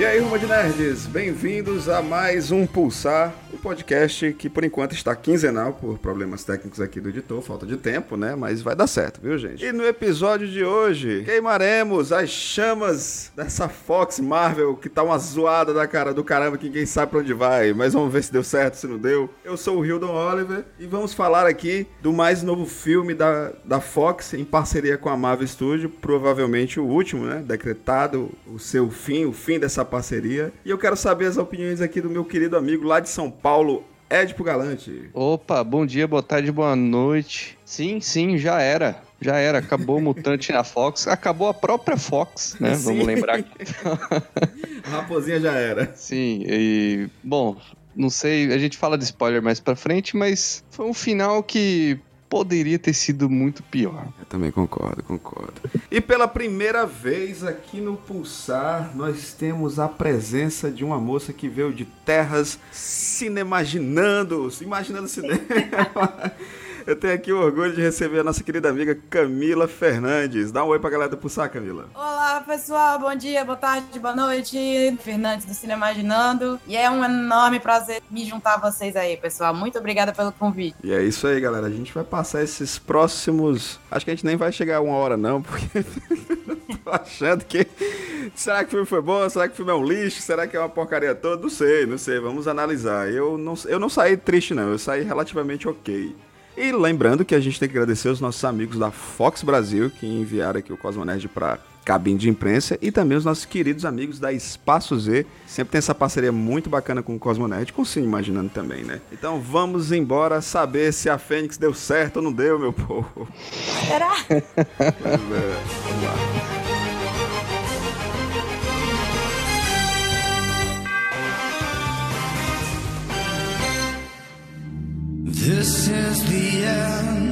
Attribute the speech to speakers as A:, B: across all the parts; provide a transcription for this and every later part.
A: E aí, Rumo de Nerds, bem-vindos a mais um Pulsar, podcast que por enquanto está quinzenal por problemas técnicos aqui do editor, falta de tempo, né? Mas vai dar certo, viu, gente? E no episódio de hoje, queimaremos as chamas dessa Fox Marvel que tá uma zoada da cara do caramba que ninguém sabe pra onde vai, mas vamos ver se deu certo, se não deu. Eu sou o Hildon Oliver e vamos falar aqui do mais novo filme da, da Fox em parceria com a Marvel Studio, provavelmente o último, né? Decretado o seu fim, o fim dessa parceria. E eu quero saber as opiniões aqui do meu querido amigo lá de São Paulo, Edipo Galante.
B: Opa, bom dia, boa tarde, boa noite. Sim, sim, já era. Já era, acabou o Mutante na Fox, acabou a própria Fox, né?
A: Sim.
B: Vamos lembrar.
A: A raposinha já era.
B: Sim, e. Bom, não sei, a gente fala de spoiler mais pra frente, mas foi um final que poderia ter sido muito pior.
A: Eu também concordo, concordo. E pela primeira vez aqui no Pulsar, nós temos a presença de uma moça que veio de terras cinemaginando, imaginando cinema. Eu tenho aqui o orgulho de receber a nossa querida amiga Camila Fernandes. Dá um oi pra galera do Pulsar, Camila.
C: Olá, pessoal. Bom dia, boa tarde, boa noite. Fernandes do Cine Imaginando. E é um enorme prazer me juntar a vocês aí, pessoal. Muito obrigada pelo convite.
A: E é isso aí, galera. A gente vai passar esses próximos. Acho que a gente nem vai chegar a uma hora, não, porque. tô achando que. Será que o filme foi bom? Será que o filme é um lixo? Será que é uma porcaria toda? Não sei, não sei. Vamos analisar. Eu não, eu não saí triste, não. Eu saí relativamente ok. E lembrando que a gente tem que agradecer os nossos amigos da Fox Brasil que enviaram aqui o Cosmonerd para cabine de imprensa e também os nossos queridos amigos da Espaço Z. Sempre tem essa parceria muito bacana com o Cosmonerd, com o Cine Imaginando também, né? Então vamos embora saber se a Fênix deu certo ou não deu, meu povo.
C: Será?
A: Pois é, vamos lá.
D: This is the end,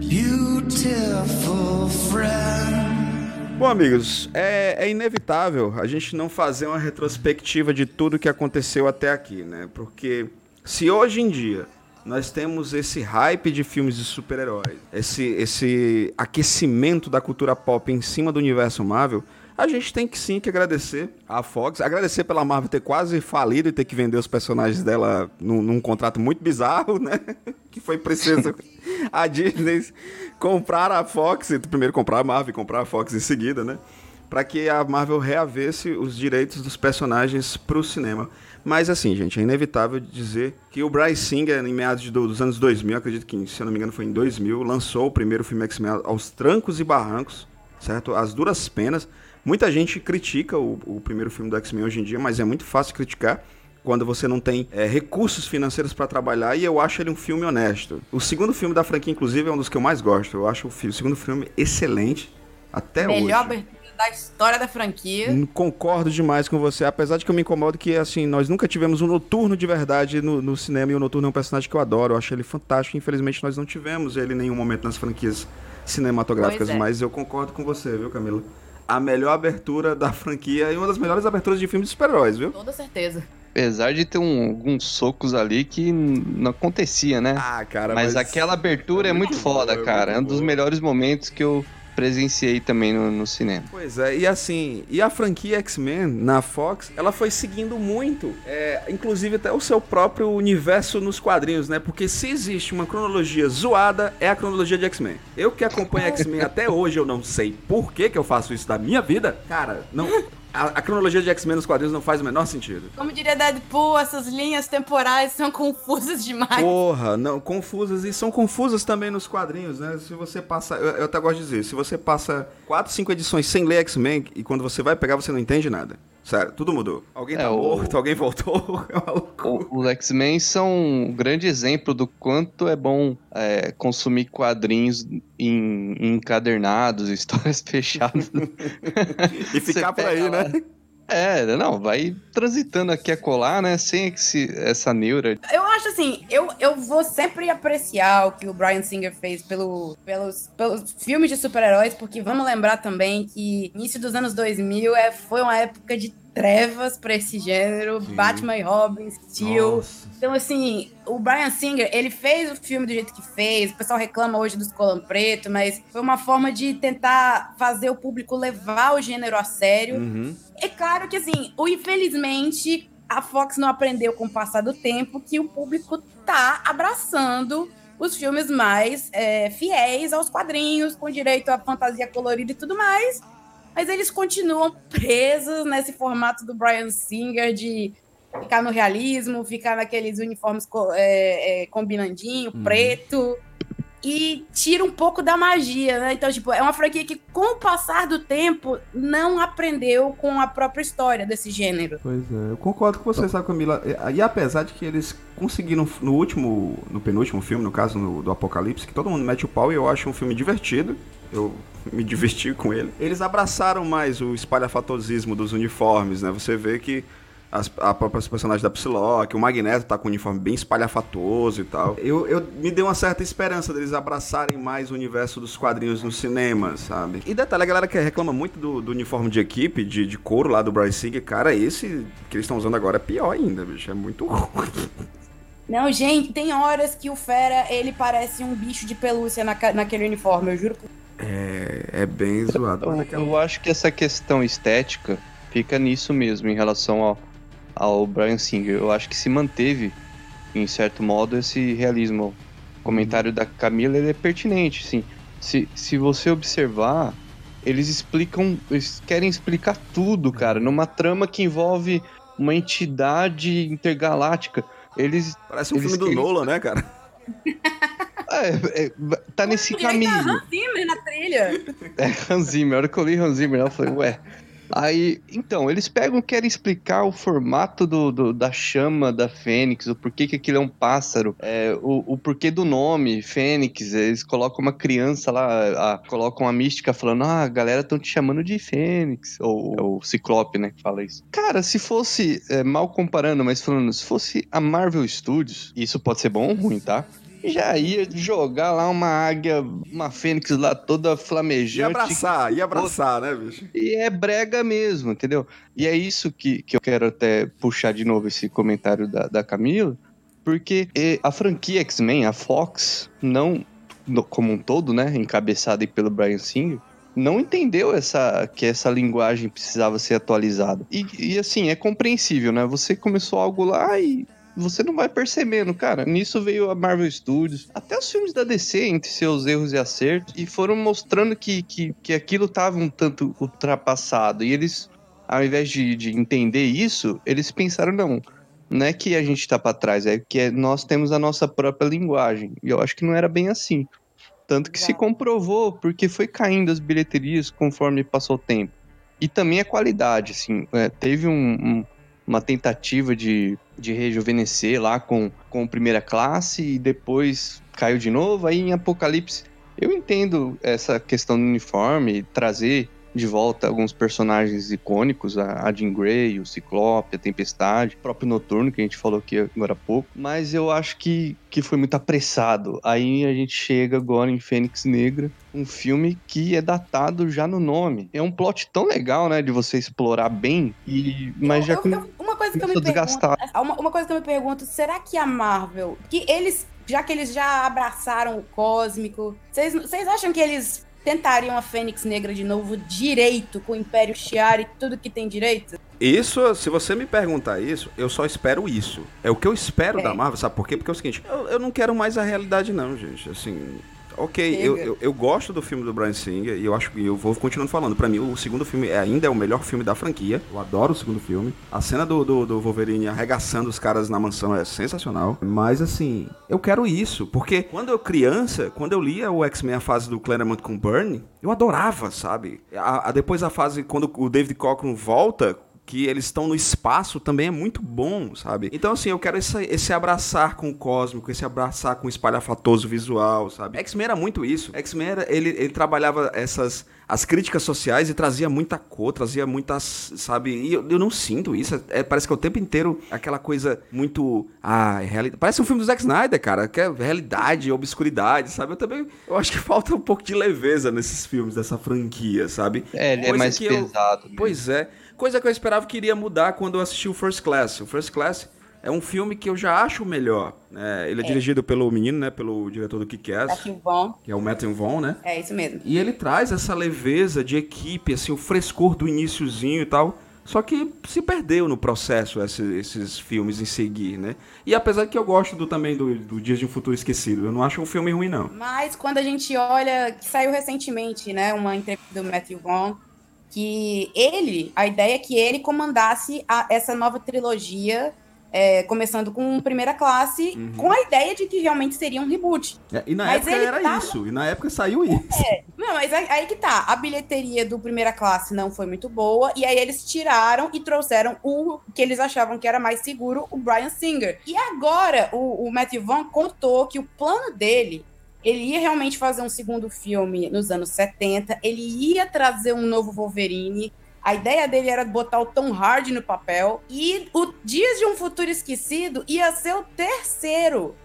D: beautiful friend.
A: Bom, amigos, é, é inevitável a gente não fazer uma retrospectiva de tudo que aconteceu até aqui, né? Porque se hoje em dia nós temos esse hype de filmes de super-heróis, esse, esse aquecimento da cultura pop em cima do universo Marvel, a gente tem que sim que agradecer a Fox, agradecer pela Marvel ter quase falido e ter que vender os personagens dela num, num contrato muito bizarro, né? Que foi preciso a Disney comprar a Fox, primeiro comprar a Marvel e comprar a Fox em seguida, né? Para que a Marvel reavesse os direitos dos personagens para o cinema. Mas assim, gente, é inevitável dizer que o Bryce Singer, em meados de, dos anos 2000, acredito que, se eu não me engano, foi em 2000, lançou o primeiro filme X-Men aos trancos e barrancos, certo? As duras penas. Muita gente critica o, o primeiro filme do X-Men hoje em dia, mas é muito fácil criticar quando você não tem é, recursos financeiros para trabalhar, e eu acho ele um filme honesto. O segundo filme da franquia, inclusive, é um dos que eu mais gosto. Eu acho o, fi- o segundo filme excelente até
C: Melhor
A: hoje.
C: abertura da história da franquia.
A: Hum, Concordo demais com você, apesar de que eu me incomodo que, assim, nós nunca tivemos um noturno de verdade no, no cinema, e o noturno é um personagem que eu adoro, eu acho ele fantástico, infelizmente nós não tivemos ele em nenhum momento nas franquias cinematográficas,
C: é.
A: mas eu concordo com você, viu, Camila? A melhor abertura da franquia e uma das melhores aberturas de filmes de super-heróis, viu?
C: Toda certeza.
B: Apesar de ter um- alguns socos ali que não acontecia, né?
A: Ah, cara,
B: mas, aquela abertura é, muito
A: muito
B: foda,
A: boa, é
B: cara. É um
A: muito
B: dos melhores momentos que eu presenciei também no, no cinema.
A: Pois é, e assim, e a franquia X-Men na Fox, ela foi seguindo muito, é, inclusive até o seu próprio universo nos quadrinhos, né? Porque se existe uma cronologia zoada, é a cronologia de X-Men. Eu que acompanho X-Men até hoje, eu não sei por que, que eu faço isso da minha vida, cara, não. A, a cronologia de X-Men nos quadrinhos não faz o menor sentido.
C: Como diria Deadpool, essas linhas temporais são confusas demais.
A: Porra, não, confusas e são confusas também nos quadrinhos, né? Se você passa, eu, eu até gosto de dizer, se você passa 4, 5 edições sem ler X-Men e quando você vai pegar você não entende nada. Sério, tudo mudou. Alguém tá
B: É, o-
A: morto, alguém voltou, é.
B: O- Os X-Men são um grande exemplo do quanto é bom é, consumir quadrinhos em, encadernados, histórias fechadas.
A: E ficar por aí,
B: pega lá.
A: né?
B: É, não, vai transitando aqui a colar, né? Sem esse, essa neura.
C: Eu acho assim, eu, eu vou sempre apreciar o que o Brian Singer fez pelo, pelos, pelos filmes de super-heróis, porque vamos lembrar também que início dos anos 2000 é, foi uma época de trevas pra esse gênero,
A: Sim.
C: Batman e Robin, Steel.
A: Nossa.
C: Então, assim, o Brian Singer, ele fez o filme do jeito que fez. O pessoal reclama hoje dos Colã Preto, mas foi uma forma de tentar fazer o público levar o gênero a sério.
A: Uhum.
C: É claro que, assim, o infelizmente, a Fox não aprendeu com o passar do tempo que o público tá abraçando os filmes mais é, fiéis aos quadrinhos, com direito à fantasia colorida e tudo mais. Mas eles continuam presos nesse formato do Brian Singer de ficar no realismo, ficar naqueles uniformes co- é, é, combinandinho,
A: Uhum.
C: preto. E tira um pouco da magia, né? Então, tipo, é uma franquia que, com o passar do tempo, não aprendeu com a própria história desse gênero.
A: Pois é, eu concordo com você, sabe, Camila? E apesar de que eles conseguiram no último, no penúltimo filme, no caso no- do Apocalipse, que todo mundo mete o pau e eu acho um filme divertido. Eu me diverti com ele. Eles abraçaram mais o espalhafatosismo dos uniformes, né? Você vê que as, a própria personagem da Psylocke, o Magneto tá com um uniforme bem espalhafatoso e tal. Eu, eu me deu uma certa esperança deles abraçarem mais o universo dos quadrinhos no cinema, sabe? E detalhe, a galera que reclama muito do, do uniforme de equipe, de, de couro lá do Bryce Singer, cara, esse que eles estão usando agora é pior ainda, bicho. É muito ruim.
C: Não, gente, tem horas que o Fera, ele parece um bicho de pelúcia naca- naquele uniforme, eu juro.
A: É, é bem zoado.
B: Eu, eu acho que essa questão estética fica nisso mesmo, em relação ao, ao Brian Singer. Eu acho que se manteve, em certo modo, esse realismo. O comentário da Camila ele é pertinente, sim. Se, se você observar, eles explicam, eles querem explicar tudo, cara, numa trama que envolve uma entidade intergaláctica. Eles.
A: Parece um
B: eles
A: filme do
B: querem-
A: Nolan, né, cara?
B: É, é, tá nesse
C: a
B: caminho.
C: Hans Zimmer na trilha.
B: É, Hans Zimmer. A hora que eu li Hans Zimmer, eu falei, ué. Aí, então, eles pegam, querem explicar o formato do, do- da chama da Fênix, o porquê que aquilo é um pássaro, é, o, o porquê do nome Fênix. Eles colocam uma criança lá, a- colocam uma mística falando, ah, a galera estão te chamando de Fênix. Ou é o Ciclope, né, que fala isso. Cara, se fosse, é, mal comparando, mas falando, se fosse a Marvel Studios, isso pode ser bom ou ruim, tá? Já ia jogar lá uma águia, uma fênix lá toda
A: Ia
B: flamejante.
A: abraçar, ia abraçar, né, bicho?
B: E é brega mesmo, entendeu? E é isso que, que eu quero até puxar de novo esse comentário da, da Camila, porque a franquia X-Men, a Fox, não no- como um todo, né, encabeçada pelo Brian Singer, não entendeu essa que essa linguagem precisava ser atualizada. E, e assim, é compreensível, né? Você começou algo lá e você não vai percebendo, cara. Nisso veio a Marvel Studios, até os filmes da DC, entre seus erros e acertos, e foram mostrando que, que, que aquilo tava um tanto ultrapassado. E eles, ao invés de, de entender isso, eles pensaram, não, não é que a gente tá pra trás, é que é- nós temos a nossa própria linguagem. E eu acho que não era bem assim. Tanto que se
C: Exato.
B: comprovou, porque foi caindo as bilheterias conforme passou o tempo. E também a qualidade, assim, é, teve um- um- uma tentativa de, de rejuvenescer lá com, com primeira classe e depois caiu de novo. Aí em Apocalipse, eu entendo essa questão do uniforme, trazer de volta alguns personagens icônicos, a a Jean Grey, o Ciclope, a Tempestade, o próprio Noturno, que a gente falou aqui agora há pouco. Mas eu acho que, que foi muito apressado. Aí a gente chega agora em Fênix Negra, um filme que é datado já no nome. É um plot tão legal, né, de você explorar bem, e, mas já
C: Eu- eu- uma coisa que eu me
B: começou a
C: pergunto,
B: desgastar.
C: uma, uma coisa que eu me pergunto, será que a Marvel, que eles, já que eles já abraçaram o cósmico, vocês vocês acham que eles tentariam a Fênix Negra de novo direito com o Império Shi'ar e tudo que tem direito?
A: Isso, se você me perguntar isso, eu só espero isso. É o que eu espero
C: É.
A: da Marvel, sabe por quê? Porque é o seguinte, eu, eu não quero mais a realidade não, gente. Assim, ok, eu, eu, eu gosto do filme do Brian Singer e eu acho que eu vou continuando falando. Pra mim, o segundo filme é, ainda é o melhor filme da franquia. Eu adoro o segundo filme. A cena do, do, do Wolverine arregaçando os caras na mansão é sensacional. Mas assim, eu quero isso. Porque quando eu criança, quando eu lia o X-Men, a fase do Claremont com Byrne, eu adorava, sabe? A, a- depois a fase quando o David Cockrum volta que eles estão no espaço também é muito bom, sabe? Então, assim, eu quero esse, esse abraçar com o cósmico, esse abraçar com o espalhafatoso visual, sabe? X-Men era muito isso. X-Men, ele, ele trabalhava essas... As críticas sociais e trazia muita cor, trazia muitas, sabe? E eu, eu não sinto isso. É, parece que é o tempo inteiro aquela coisa muito. Ah, é realidade. Parece um filme do Zack Snyder, cara, que é realidade, obscuridade, sabe? Eu também. Eu acho que falta um pouco de leveza nesses filmes dessa franquia, sabe?
B: É, ele é
A: Coisa
B: mais
A: que eu-
B: pesado. né?
A: Pois é. Coisa que eu esperava que iria mudar quando eu assisti o First Class. O First Class é um filme que eu já acho melhor. né? ele é, dirigido pelo menino, né? Pelo diretor do Kick-Ass, que é o Matthew Vaughn, né?
C: É isso mesmo.
A: E ele traz essa leveza de equipe, assim, o frescor do iníciozinho e tal. Só que se perdeu no processo esse- esses filmes em seguir, né? E apesar que eu gosto do, também do, do Dias de um Futuro Esquecido, eu não acho um filme ruim, não.
C: Mas quando a gente olha, que saiu recentemente, né, uma entrevista do Matthew Vaughn, que ele, a ideia é que ele comandasse a- essa nova trilogia, é, começando com Primeira Classe, com a ideia de que realmente seria um reboot.
A: É, e na
C: Mas
A: época era
C: tava-
A: isso, e na época saiu isso.
C: Não, mas aí, aí que tá. A bilheteria do Primeira Classe não foi muito boa, e aí eles tiraram e trouxeram o que eles achavam que era mais seguro, o Brian Singer. E agora, o, o Matthew Vaughn contou que o plano dele, ele ia realmente fazer um segundo filme nos anos 70, ele ia trazer um novo Wolverine, a ideia dele era botar o Tom Hardy no papel, e o Dias de um Futuro Esquecido ia ser o terceiro.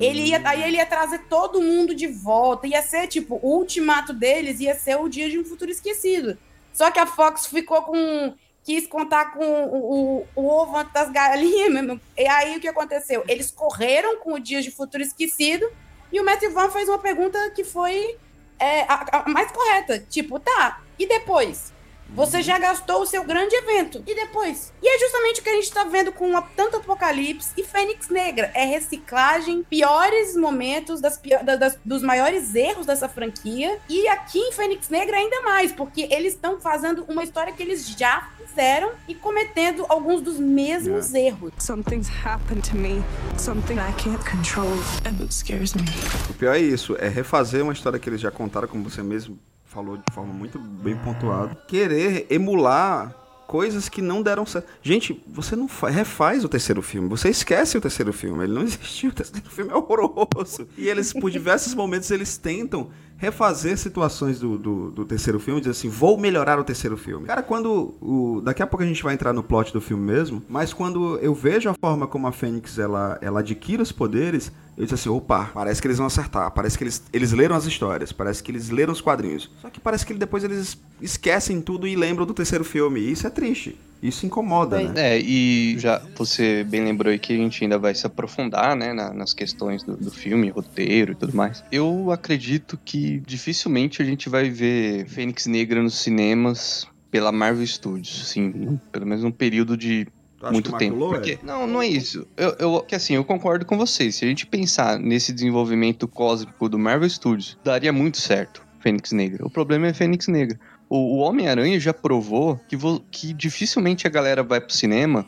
C: Ele ia, aí ele ia trazer todo mundo de volta. Ia ser, tipo, o ultimato deles ia ser o dia de um futuro esquecido. Só que a Fox ficou com. quis contar com o, o, o ovo antes das galinhas mesmo. E aí o que aconteceu? Eles correram com o dia de futuro esquecido e o Matthew Vaughn fez uma pergunta que foi é, a, a mais correta. Tipo, tá, e depois? Você já gastou o seu grande evento. E depois? E é justamente o que a gente tá vendo com a- tanto Apocalipse e Fênix Negra. É reciclagem, piores momentos das, das- dos maiores erros dessa franquia. E aqui em Fênix Negra ainda mais, porque eles estão fazendo uma história que eles já fizeram e cometendo alguns dos mesmos erros.
E: Something's happened to me, something I can't control, and it scares me.
A: O pior é isso, é refazer uma história que eles já contaram, como você mesmo falou de forma muito bem pontuada. Querer emular coisas que não deram certo. Gente, você não fa- refaz o terceiro filme, você esquece o terceiro filme, ele não existiu, o terceiro filme é horroroso. E eles, por diversos momentos, eles tentam refazer situações do, do, do terceiro filme, dizer assim, vou melhorar o terceiro filme. Cara, quando o... Daqui a pouco a gente vai entrar no plot do filme mesmo, mas quando eu vejo a forma como a Fênix, ela, ela adquire os poderes, eu disse assim, opa, parece que eles vão acertar, parece que eles, eles leram as histórias, parece que eles leram os quadrinhos. Só que parece que depois eles esquecem tudo e lembram do terceiro filme, e isso é triste. Isso incomoda, né?
B: É, e já você bem lembrou aí que a gente ainda vai se aprofundar, né, na- nas questões do, do filme, roteiro e tudo mais. Eu acredito que dificilmente a gente vai ver Fênix Negra nos cinemas pela Marvel Studios, sim, pelo menos um período de muito
A: que
B: tempo.
A: maculou,
B: Porque,
A: é?
B: não, não é isso. Eu, eu, que assim, eu concordo com vocês. Se a gente pensar nesse desenvolvimento cósmico do Marvel Studios, daria muito certo Fênix Negra. O problema é Fênix Negra. O, o Homem-Aranha já provou que, vo- que dificilmente a galera vai pro cinema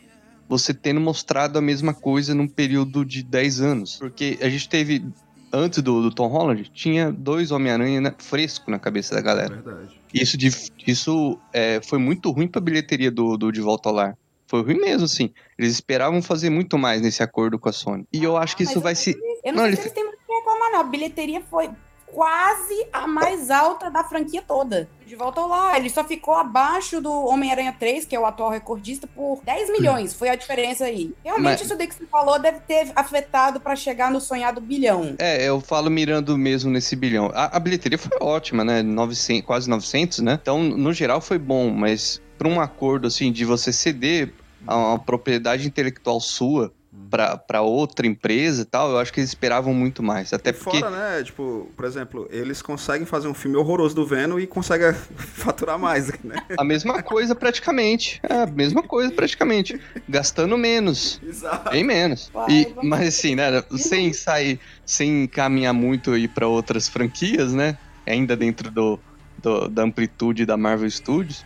B: você tendo mostrado a mesma coisa num período de 10 anos. Porque a gente teve, antes do, do Tom Holland, tinha dois Homem-Aranha né, fresco na cabeça da galera.
A: verdade.
B: Isso, dif- isso é, foi muito ruim pra bilheteria do, do De Volta ao Lar. Foi ruim mesmo, assim. Eles esperavam fazer muito mais nesse acordo com a Sony. E eu acho que
C: Ah,
B: isso vai
C: eu
B: se.
C: Eu não,
B: Não,
C: sei
B: ele
C: se eles têm muito que reclamar, não. A bilheteria foi quase a mais alta da franquia toda. De volta ao lar. Ele só ficou abaixo do Homem-Aranha 3, que é o atual recordista, por 10 milhões. Foi a diferença aí. Realmente,
B: Mas-
C: isso daí que você falou deve ter afetado pra chegar no sonhado bilhão.
B: É, eu falo mirando mesmo nesse bilhão. A, a bilheteria foi ótima, né? 900, quase 900, né? Então, no geral, foi bom, mas pra um acordo, assim, de você ceder a uma propriedade intelectual sua pra, pra outra empresa e tal, eu acho que eles esperavam muito mais. Até
A: e
B: porque.
A: fora, né, tipo, por exemplo, eles conseguem fazer um filme horroroso do Venom e conseguem faturar mais, né?
B: A mesma coisa praticamente. É, a mesma coisa praticamente. Gastando menos.
A: Exato.
B: Bem menos.
C: Vai,
B: E, mas assim, né? Sem sair, sem caminhar muito aí pra outras franquias, né? Ainda dentro do, do- da amplitude da Marvel Studios,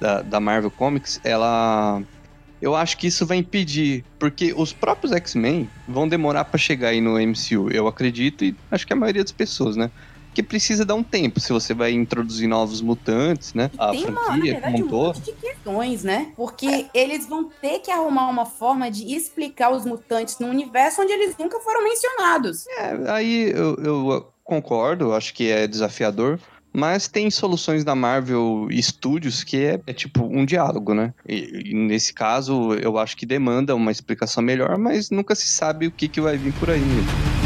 B: da, da Marvel Comics, ela. Eu acho que isso vai impedir, porque os próprios X-Men vão demorar pra chegar aí no MCU, eu acredito, e acho que a maioria das pessoas, né? Porque precisa dar um tempo, se você vai introduzir novos mutantes, né?
C: E
B: A
C: tem uma, na
B: franquia
C: verdade, um monte de questões, né? Porque eles vão ter que arrumar uma forma de explicar os mutantes num universo onde eles nunca foram mencionados.
B: É, aí eu, eu concordo, acho que é desafiador. Mas tem soluções da Marvel Studios que é, é tipo um diálogo, né? E, e nesse caso, eu acho que demanda uma explicação melhor, mas nunca se sabe o que, que vai vir por aí.
D: I'll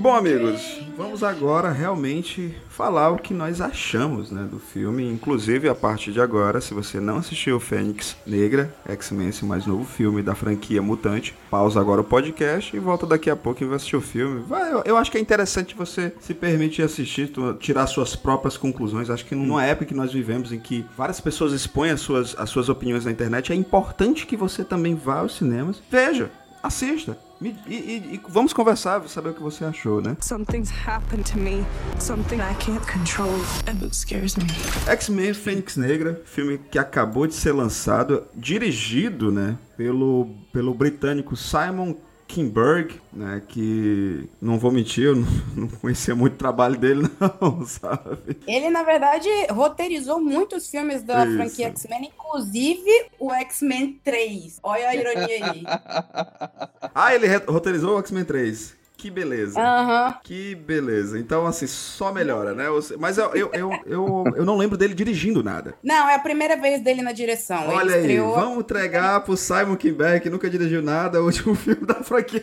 A: Bom, amigos, vamos agora realmente falar o que nós achamos né, do filme. Inclusive, a partir de agora, se você não assistiu Fênix Negra, X-Men, esse mais novo filme da franquia Mutante, pausa agora o podcast e volta daqui a pouco e vai assistir o filme. Vai, eu, eu acho que é interessante você se permitir assistir, tirar suas próprias conclusões. Acho que numa época que nós vivemos em que várias pessoas expõem as suas, as suas opiniões na internet, é importante que você também vá aos cinemas, veja, assista. Me- e, e- e vamos conversar, saber o que você achou, né?
E: Something's happened to me. Something I can't control. And it scares me.
A: X-Men Fênix Negra, filme que acabou de ser lançado, dirigido, né, pelo, pelo britânico Simon Kinberg, né, que não vou mentir, eu não, não conhecia muito o trabalho dele não, sabe?
C: Ele, na verdade, roteirizou muitos filmes da
A: Isso.
C: franquia X-Men, inclusive o X-Men 3. Olha a ironia aí.
A: Ah, ele roteirizou o X-Men 3. Que beleza.
C: Aham.
A: Que beleza. Então, assim, só melhora, né? Mas eu, eu, eu, eu, eu não lembro dele dirigindo nada.
C: Não, é a primeira vez dele na direção. Ele
A: Olha aí,
C: estreou-
A: vamos entregar pro Simon Kinberg, que nunca dirigiu nada, o último filme da franquia.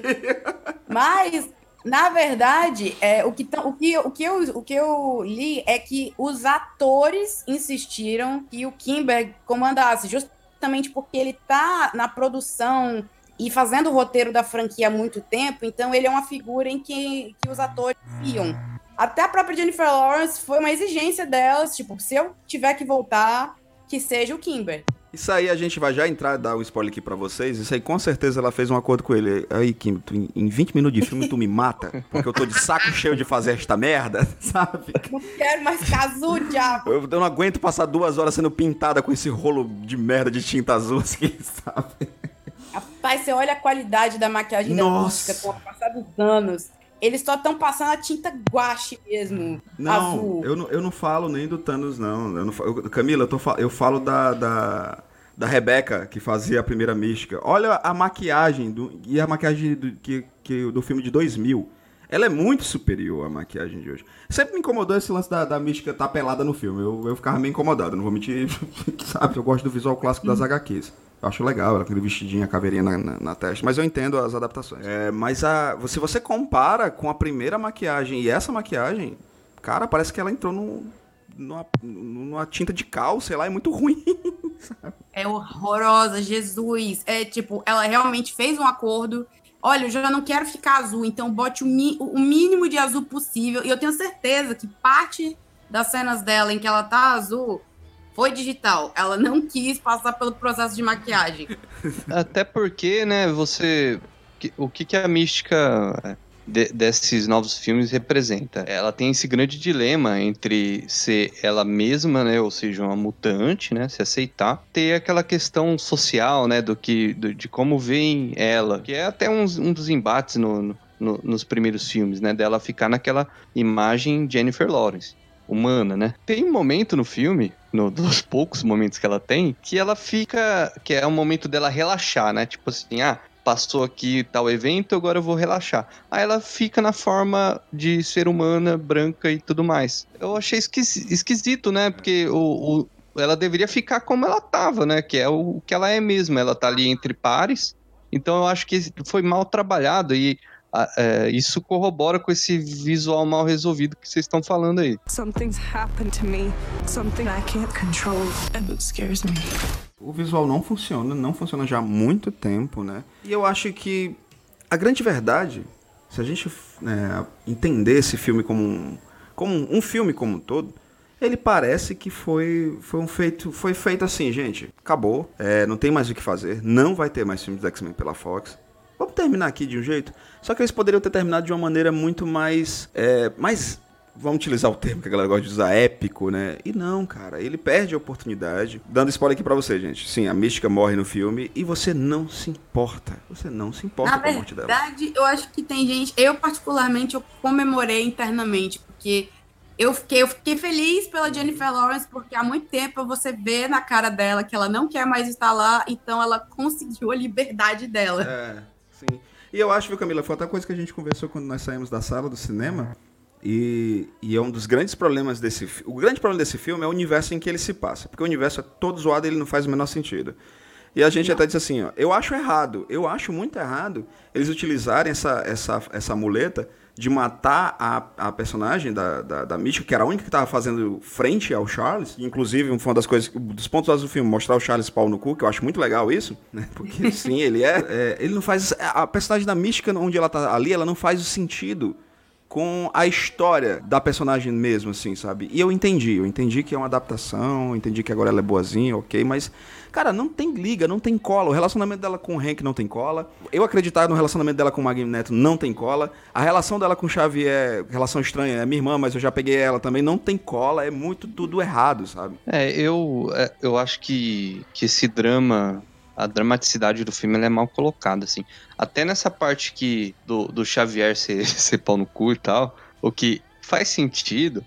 C: Mas, na verdade, é, o, que o, que, o, que eu, o que eu li é que os atores insistiram que o Kimberg comandasse, justamente porque ele tá na produção e fazendo o roteiro da franquia há muito tempo, então ele é uma figura em que, que os atores confiam. Até a própria Jennifer Lawrence foi uma exigência delas, tipo, se eu tiver que voltar, que seja o Kimber.
A: Isso aí a gente vai já entrar, dar um spoiler aqui pra vocês. Isso aí com certeza ela fez um acordo com ele. Aí, Kim, tu, em- em 20 minutos de filme tu me mata, porque eu tô de saco cheio de fazer esta merda, sabe?
C: Não quero mais caso, diabo.
A: Eu, eu não aguento passar duas horas sendo pintada com esse rolo de merda de tinta azul, assim, sabe?
C: Rapaz, você olha a qualidade da maquiagem
A: Nossa.
C: da música com o passar dos anos. Eles só estão passando a tinta guache mesmo.
A: Não,
C: azul.
A: eu não, eu não falo nem do Thanos, não. Eu não eu- Camila, eu, tô, eu falo da, da, da Rebeca, que fazia a primeira mística. Olha a maquiagem do, e a maquiagem do, que, que, do filme de 2000. Ela é muito superior à maquiagem de hoje. Sempre me incomodou esse lance da, da mística estar pelada no filme. Eu, eu ficava meio incomodado, não vou mentir. Sabe, eu gosto do visual clássico das HQs. Eu acho legal, ela com aquele vestidinho, a caveirinha na, na, na testa. Mas eu entendo as adaptações. É, mas a, se você compara com a primeira maquiagem e essa maquiagem, cara, parece que ela entrou num, numa, numa tinta de cal, sei lá, é muito ruim.
C: É horrorosa, Jesus. É tipo, ela realmente fez um acordo. Olha, eu já não quero ficar azul, então bote o, mi- o mínimo de azul possível. E eu tenho certeza que parte das cenas dela em que ela tá azul foi digital. Ela não quis passar pelo processo de maquiagem.
B: Até porque, né, você. O que, que a mística é, de- desses novos filmes representa? Ela tem esse grande dilema entre ser ela mesma, né, ou seja, uma mutante, né, se aceitar, ter aquela questão social, né, do que, do- de como veem ela, que é até uns- um dos embates no- no- nos primeiros filmes, né, dela ficar naquela imagem Jennifer Lawrence humana, né? Tem um momento no filme, no, dos poucos momentos que ela tem, que ela fica. que é um momento dela relaxar, né? Tipo assim, ah, passou aqui tal evento, agora eu vou relaxar. Aí ela fica na forma de ser humana, branca e tudo mais. Eu achei esquisi- esquisito, né? Porque o, o- ela deveria ficar como ela tava, né? Que é o, o que ela é mesma. Ela tá ali entre pares. Então eu acho que foi mal trabalhado e é, isso corrobora com esse visual mal resolvido que vocês estão falando aí.
E: Something's happened to me. Something I can't control. And it scares me.
A: O visual não funciona, não funciona já há muito tempo, né? E eu acho que a grande verdade, se a gente né, entender esse filme como um, como um, filme como um todo, ele parece que foi, foi um feito, foi feito assim, gente. Acabou, é, não tem mais o que fazer, não vai ter mais filmes do X-Men pela Fox. Vamos terminar aqui de um jeito. Só que eles poderiam ter terminado de uma maneira muito mais, é, mais vamos utilizar o termo que a galera gosta de usar, épico, né? E não, cara, ele perde a oportunidade. Dando spoiler aqui pra você, gente. Sim, a Mística morre no filme e você não se importa. Você não se importa
C: Na
A: com a morte dela.
C: verdade, eu acho que tem gente. Eu, particularmente, eu comemorei internamente, porque eu fiquei, eu fiquei feliz pela Jennifer Lawrence, porque há muito tempo você vê na cara dela que ela não quer mais estar lá, então ela conseguiu a liberdade dela.
A: É, sim. E eu acho, viu, Camila, foi outra coisa que a gente conversou quando nós saímos da sala do cinema. E, e é um dos grandes problemas desse filme. O grande problema desse filme é o universo em que ele se passa. Porque o universo é todo zoado e ele não faz o menor sentido. E a gente até disse assim, ó, eu acho errado, eu acho muito errado eles utilizarem essa, essa, essa muleta de matar a, a personagem da, da, da que era a única que estava fazendo frente ao Charles. Inclusive, uma das coisas, dos pontos do filme, mostrar o Charles pau no cu, que eu acho muito legal isso, né? Porque sim, ele é, é, Ele não faz. A personagem da Mística, onde ela tá ali, ela não faz o sentido com a história da personagem mesmo, assim, sabe? E eu entendi, eu entendi que é uma adaptação, entendi que agora ela é boazinha, ok, mas, cara, não tem liga, não tem cola. O relacionamento dela com o Hank não tem cola. Eu acreditar no relacionamento dela com o Magneto não tem cola. A relação dela com o Xavier, relação estranha, é minha irmã, mas eu já peguei ela também, não tem cola, é muito tudo errado, sabe?
B: É, eu, é, eu acho que, que esse drama a dramaticidade do filme é mal colocada, assim. Até nessa parte que do, do Xavier ser, ser pau no cu e tal, o que faz sentido,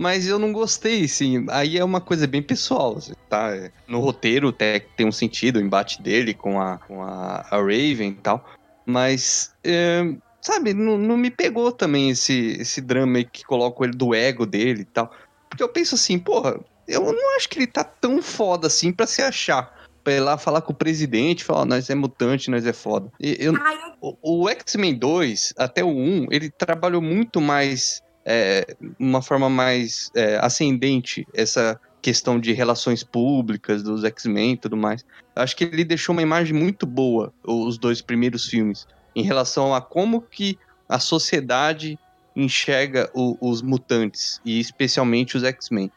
B: mas eu não gostei, assim. Aí é uma coisa bem pessoal, assim, tá? No roteiro até tem um sentido, o embate dele com a, com a, a Raven e tal, mas. É, sabe, não, não me pegou também esse, esse drama aí que coloca ele do ego dele e tal. Porque eu penso assim, porra, eu não acho que ele tá tão foda assim para se achar pra ir lá falar com o presidente, falar, nós é mutante, nós é foda. E, eu, o, o X-Men 2, até o 1, ele trabalhou muito mais, é, uma forma mais é, ascendente, essa questão de relações públicas dos X-Men e tudo mais. Acho que ele deixou uma imagem muito boa, os dois primeiros filmes, em relação a como que a sociedade enxerga o, os mutantes, e especialmente os X-Men.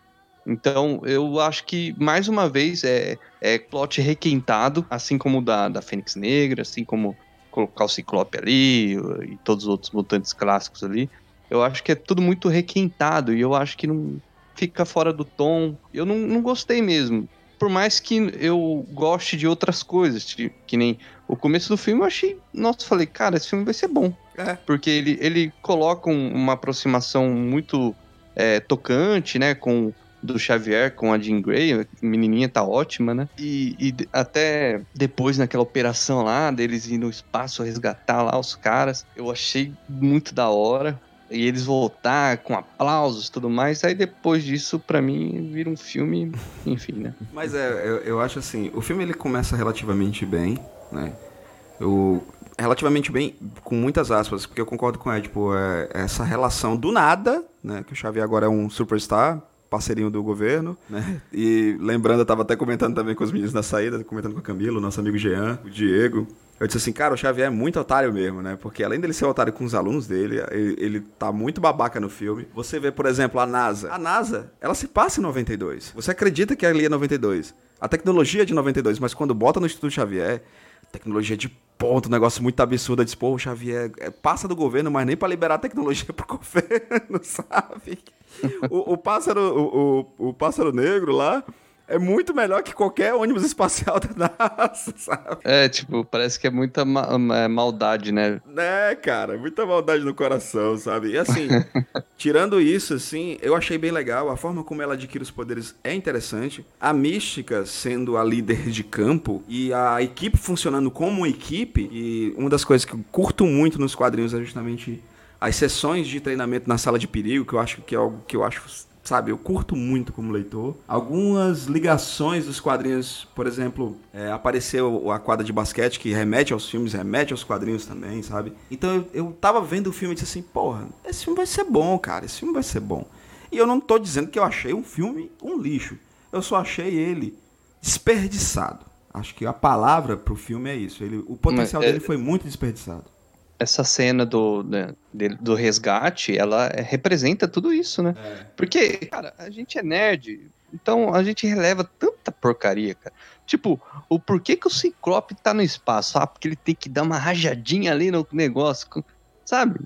B: Então, eu acho que, mais uma vez, é, é plot requintado, assim como o da, da Fênix Negra, assim como colocar o Ciclope ali e todos os outros mutantes clássicos ali. Eu acho que é tudo muito requintado e eu acho que não fica fora do tom. Eu não, não gostei mesmo. Por mais que eu goste de outras coisas, que, que nem o começo do filme eu achei. Nossa, falei, cara, esse filme vai ser bom. É. Porque ele, ele coloca um, uma aproximação muito é, tocante, né? Com do Xavier com a Jean Grey, a menininha tá ótima, né? E, e até depois naquela operação lá, deles ir no espaço resgatar lá os caras, eu achei muito da hora. E eles voltar com aplausos e tudo mais. Aí depois disso, para mim, vira um filme, enfim, né?
A: Mas é, eu, eu acho assim, o filme ele começa relativamente bem, né? Eu, relativamente bem, com muitas aspas, porque eu concordo com ela, tipo, é, essa relação do nada, né? Que o Xavier agora é um superstar, parceirinho do governo, né? E lembrando, eu tava até comentando também com os meninos na saída, comentando com o Camilo, nosso amigo Jean, o Diego. Eu disse assim, cara, o Xavier é muito otário mesmo, né? Porque além dele ser otário com os alunos dele, ele, ele tá muito babaca no filme. Você vê, por exemplo, a NASA. A NASA, ela se passa em 92. Você acredita que ali é 92. A tecnologia é de 92, mas quando bota no Instituto Xavier, tecnologia de ponto, um negócio muito absurdo. Diz, pô, o Xavier é, passa do governo, mas nem para liberar tecnologia pro governo, sabe? O, o pássaro, o, o, o pássaro negro lá, é muito melhor que qualquer ônibus espacial da NASA, sabe?
B: É, tipo, parece que é muita ma maldade, né?
A: É, cara, muita maldade no coração, sabe? E assim, tirando isso, assim, eu achei bem legal. A forma como ela adquire os poderes é interessante. A Mística sendo a líder de campo e a equipe funcionando como equipe. E uma das coisas que eu curto muito nos quadrinhos é justamente as sessões de treinamento na sala de perigo, que eu acho que é algo que eu acho sabe, eu curto muito como leitor. Algumas ligações dos quadrinhos, por exemplo, é, apareceu a quadra de basquete que remete aos filmes, remete aos quadrinhos também, sabe? Então eu, eu tava vendo o filme e disse assim, porra, esse filme vai ser bom, cara, esse filme vai ser bom. E eu não tô dizendo que eu achei um filme um lixo. Eu só achei ele desperdiçado. Acho que a palavra pro filme é isso. Ele, o potencial Mas, é... dele foi muito desperdiçado
B: essa cena do, né, do resgate, ela representa tudo isso, né? É. Porque, cara, a gente é nerd, então a gente releva tanta porcaria, cara. Tipo, o porquê que o Ciclope tá no espaço? Ah, porque ele tem que dar uma rajadinha ali no negócio, sabe?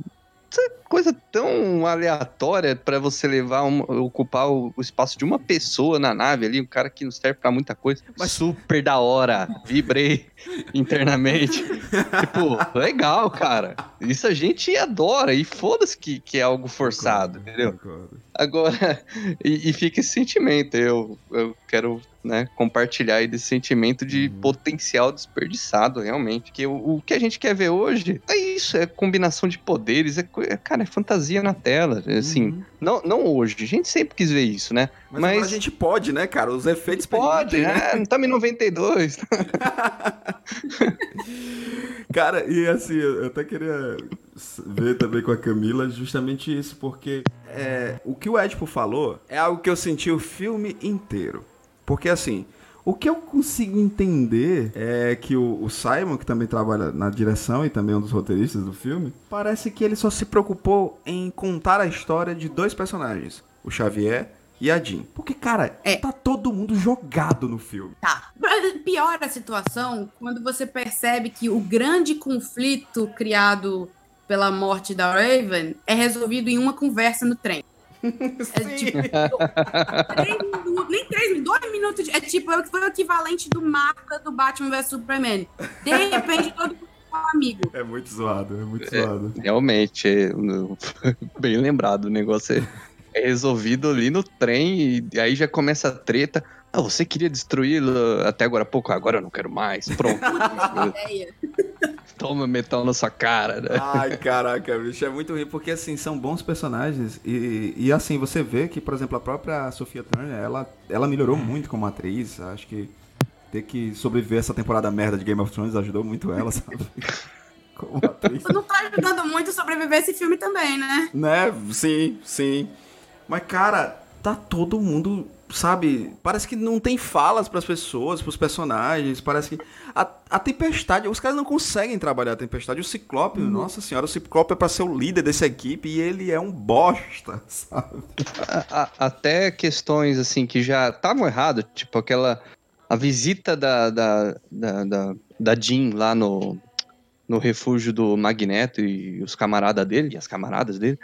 B: Coisa tão aleatória para você levar, uma, ocupar o, o, espaço de uma pessoa na nave ali, um cara que não serve para muita coisa. Mas super da hora, vibrei internamente. tipo, legal, cara. Isso a gente adora e foda-se que, que é algo forçado, entendeu? Agora, e, e, fica esse sentimento, eu, eu quero né, compartilhar aí desse sentimento de uhum. potencial desperdiçado, realmente. Que o, o, que a gente quer ver hoje é isso, é combinação de poderes, é, é cara, cara, é fantasia na tela. Assim,
A: Uhum.
B: não, não hoje. A gente sempre quis ver isso, né?
A: Mas,
B: Mas,
A: agora a gente pode, né, cara? Os efeitos
B: pode,
A: né?
B: né? Não estamos em 92.
A: Cara, e assim, eu até queria ver também com a Camila justamente isso, porque é, o que o Edipo falou é algo que eu senti o filme inteiro. Porque assim, o que eu consigo entender é que o, o Simon, que também trabalha na direção e também é um dos roteiristas do filme, parece que ele só se preocupou em contar a história de dois personagens, o Xavier e a Jean. Porque, cara,
C: É.
A: tá todo mundo jogado no filme.
C: Tá. Piora a situação quando você percebe que o grande conflito criado pela morte da Raven é resolvido em uma conversa no trem. É tipo, três minutos, nem três minutos, dois minutos. de- é tipo, é foi o equivalente do mapa do Batman vs Superman. De repente, todo mundo é amigo.
A: É muito zoado, é muito
B: É.
A: zoado.
B: Realmente, é, bem lembrado, o negócio é, é resolvido ali no trem e aí já começa a treta. Ah, você queria destruí-lo até agora há pouco, agora eu não quero mais. Pronto. Toma metal na sua cara, né?
A: Ai, caraca, bicho, é muito ruim, porque assim, são bons personagens. E, e assim, você vê que, por exemplo, a própria Sofia Turner, ela, ela melhorou muito como atriz. Acho que ter que sobreviver essa temporada merda de Game of Thrones ajudou muito ela, sabe? Como atriz.
C: Não tá ajudando muito a sobreviver esse filme também, né?
A: Né? Sim, sim. Mas, cara, tá todo mundo, sabe? Parece que não tem falas pras pessoas, pros personagens. Parece que. A, a tempestade, os caras não conseguem trabalhar a tempestade. O Ciclope, nossa senhora, o Ciclope é pra ser o líder dessa equipe e ele é um bosta, sabe?
B: A- a- até questões assim que já estavam erradas, tipo aquela. A visita da, da, da, da, da Jean lá no, no refúgio do Magneto e os camaradas dele, e as camaradas dele.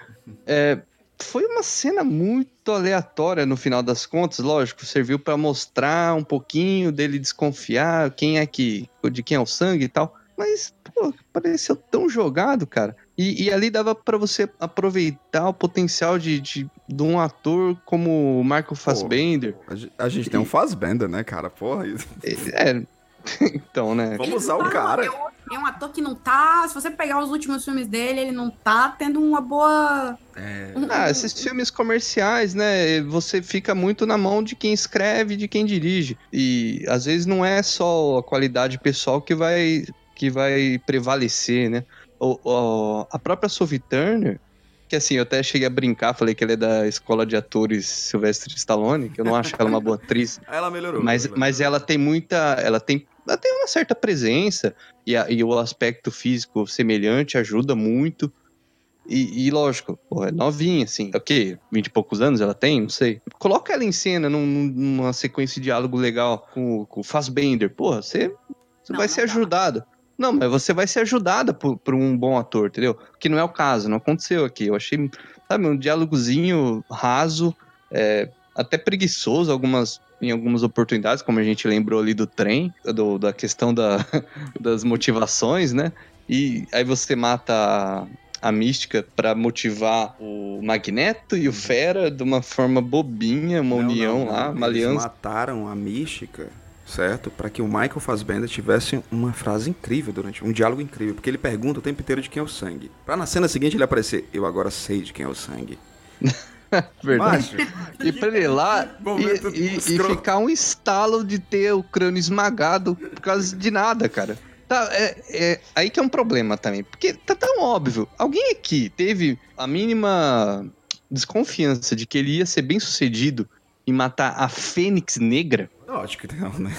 B: É, foi uma cena muito aleatória no final das contas, lógico, serviu pra mostrar um pouquinho dele desconfiar quem é que. de quem é o sangue e tal. Mas, pô, pareceu tão jogado, cara. E, e ali dava pra você aproveitar o potencial de, de, de um ator como o Michael Fassbender.
A: A, ge- a gente tem um Fassbender, né, cara? Porra, isso.
B: É. então, né?
A: Vamos usar o cara.
C: É um ator que não tá. Se você pegar os últimos filmes dele, ele não tá tendo uma boa. um-
B: Ah, esses filmes comerciais, né? Você fica muito na mão de quem escreve, de quem dirige. E às vezes não é só a qualidade pessoal que vai, que vai prevalecer, né? O, o- a própria Sophie Turner, que assim, eu até cheguei a brincar, falei que ela é da escola de atores Sylvester Stallone, que eu não acho ela uma boa atriz.
A: Ela melhorou.
B: Mas,
A: ela
B: mas ela tem muita. Ela tem, tem uma certa presença e, a- e o aspecto físico semelhante ajuda muito. E, e lógico, pô, é novinha, assim. Ok, 20 e poucos anos ela tem, não sei. Coloca ela em cena num- numa sequência de diálogo legal com, com o Fassbender. Porra, você, você
C: Não,
B: vai
C: não
B: ser
C: dá.
B: ajudada. Não, mas você vai ser ajudada por, por um bom ator, entendeu? Que não é o caso, não aconteceu aqui. Eu achei, sabe, um diálogozinho raso, é, até preguiçoso algumas, em algumas oportunidades, como a gente lembrou ali do trem, do- da questão da, das motivações, né? E aí você mata a, mística pra motivar o Magneto e o Fera de uma forma bobinha, uma
A: Não,
B: união
A: não, não.
B: lá, uma
A: Eles
B: aliança.
A: mataram a mística, certo? Pra que o Michael Fassbender tivesse uma frase incrível durante um diálogo incrível, porque ele pergunta o tempo inteiro de quem é o sangue. Pra na cena seguinte ele aparecer, eu agora sei de quem é o sangue.
B: Verdade. E pra ele ir lá e, e- e ficar um estalo de ter o crânio esmagado por causa de nada, cara. Tá, é, é aí que é um problema também. Porque tá tão óbvio. Alguém aqui teve a mínima desconfiança de que ele ia ser bem sucedido em matar a Fênix Negra?
A: lógico que não, né?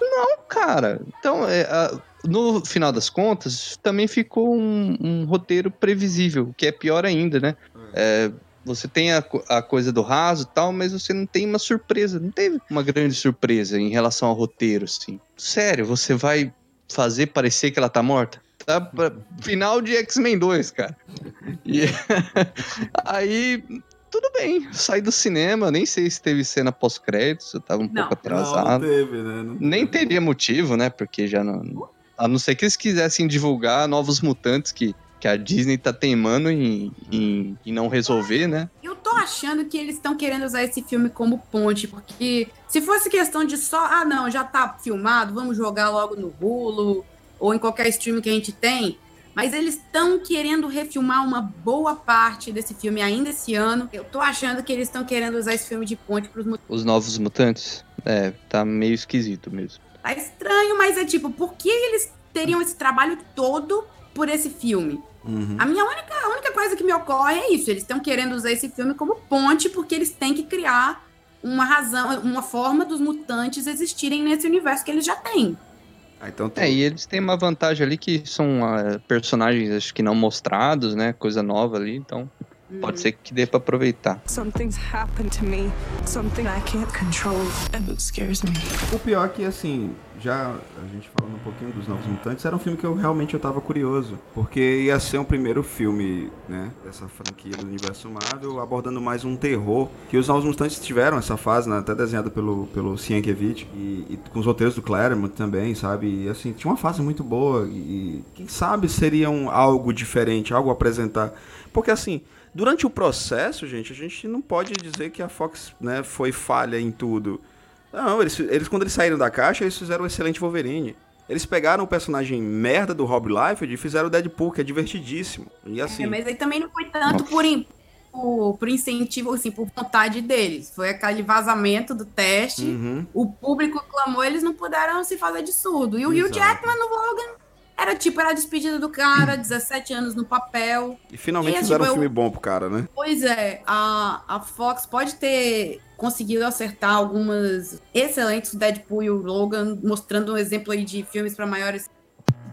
B: Não, cara. Então, é, a- no final das contas, também ficou um, um roteiro previsível, que é pior ainda, né? É, você tem a, a coisa do raso e tal, mas você não tem uma surpresa. Não teve uma grande surpresa em relação ao roteiro, assim. Sério, você vai fazer parecer que ela tá morta? Tá pra- final de X-Men 2, cara. E aí, tudo bem, saí do cinema, nem sei se teve cena pós-créditos, eu tava um
C: Não.
B: pouco
A: Não, não
B: atrasado.
A: teve, né? Não
B: Nem
A: teve.
B: teria motivo, né? Porque já não. A não ser que eles quisessem divulgar novos mutantes que, que a Disney tá teimando em, em, em não resolver, né?
C: Eu tô achando que eles estão querendo usar esse filme como ponte, porque se fosse questão de só, ah, não, já tá filmado, vamos jogar logo no Hulu ou em qualquer stream que a gente tem. Mas eles estão querendo refilmar uma boa parte desse filme ainda esse ano. Eu tô achando que eles estão querendo usar esse filme de ponte pros mutantes.
B: Os novos mutantes? É, tá meio esquisito mesmo.
C: Tá estranho, mas é tipo, por que eles teriam esse trabalho todo por esse filme?
A: Uhum.
C: A minha única, a única coisa que me ocorre é isso. Eles estão querendo usar esse filme como ponte porque eles têm que criar uma razão, uma forma dos mutantes existirem nesse universo que eles já têm.
A: Ah, então tô-
B: É, e eles têm uma vantagem ali que são ah, personagens, acho que não mostrados, né? Coisa nova ali, então pode ser que dê pra aproveitar.
E: Something's happened to me, something I can't control, and it scares me.
A: O pior é que, assim, já a gente falando um pouquinho dos Novos Mutantes, era um filme que eu realmente eu tava curioso. Porque ia ser um primeiro filme, né, dessa franquia do universo Marvel, abordando mais um terror. Que os Novos Mutantes tiveram essa fase, né, até desenhada pelo, pelo Sienkiewicz, e, e com os roteiros do Claremont também, sabe? E, assim, tinha uma fase muito boa. E quem sabe seria um, algo diferente, algo a apresentar. Porque, assim, durante o processo, gente, a gente não pode dizer que a Fox, né, foi falha em tudo. Não, eles, eles quando eles saíram da caixa, eles fizeram um excelente Wolverine. Eles pegaram o personagem merda do Rob Liefeld e fizeram o Deadpool, que é divertidíssimo. E assim,
C: É, mas aí também não foi tanto por, por, por incentivo, assim, por vontade deles. Foi aquele vazamento do teste.
A: uhum,
C: O público clamou, eles não puderam se fazer de surdo. E o Hugh
A: Exato.
C: Jackman no Logan era tipo, era a despedida do cara, 17 anos no papel.
A: e finalmente
C: E,
A: fizeram um
C: tipo, eu-
A: filme bom pro cara, né?
C: Pois é, a, a Fox pode ter conseguido acertar algumas excelentes Deadpool e o Logan, mostrando um exemplo aí de filmes para maiores.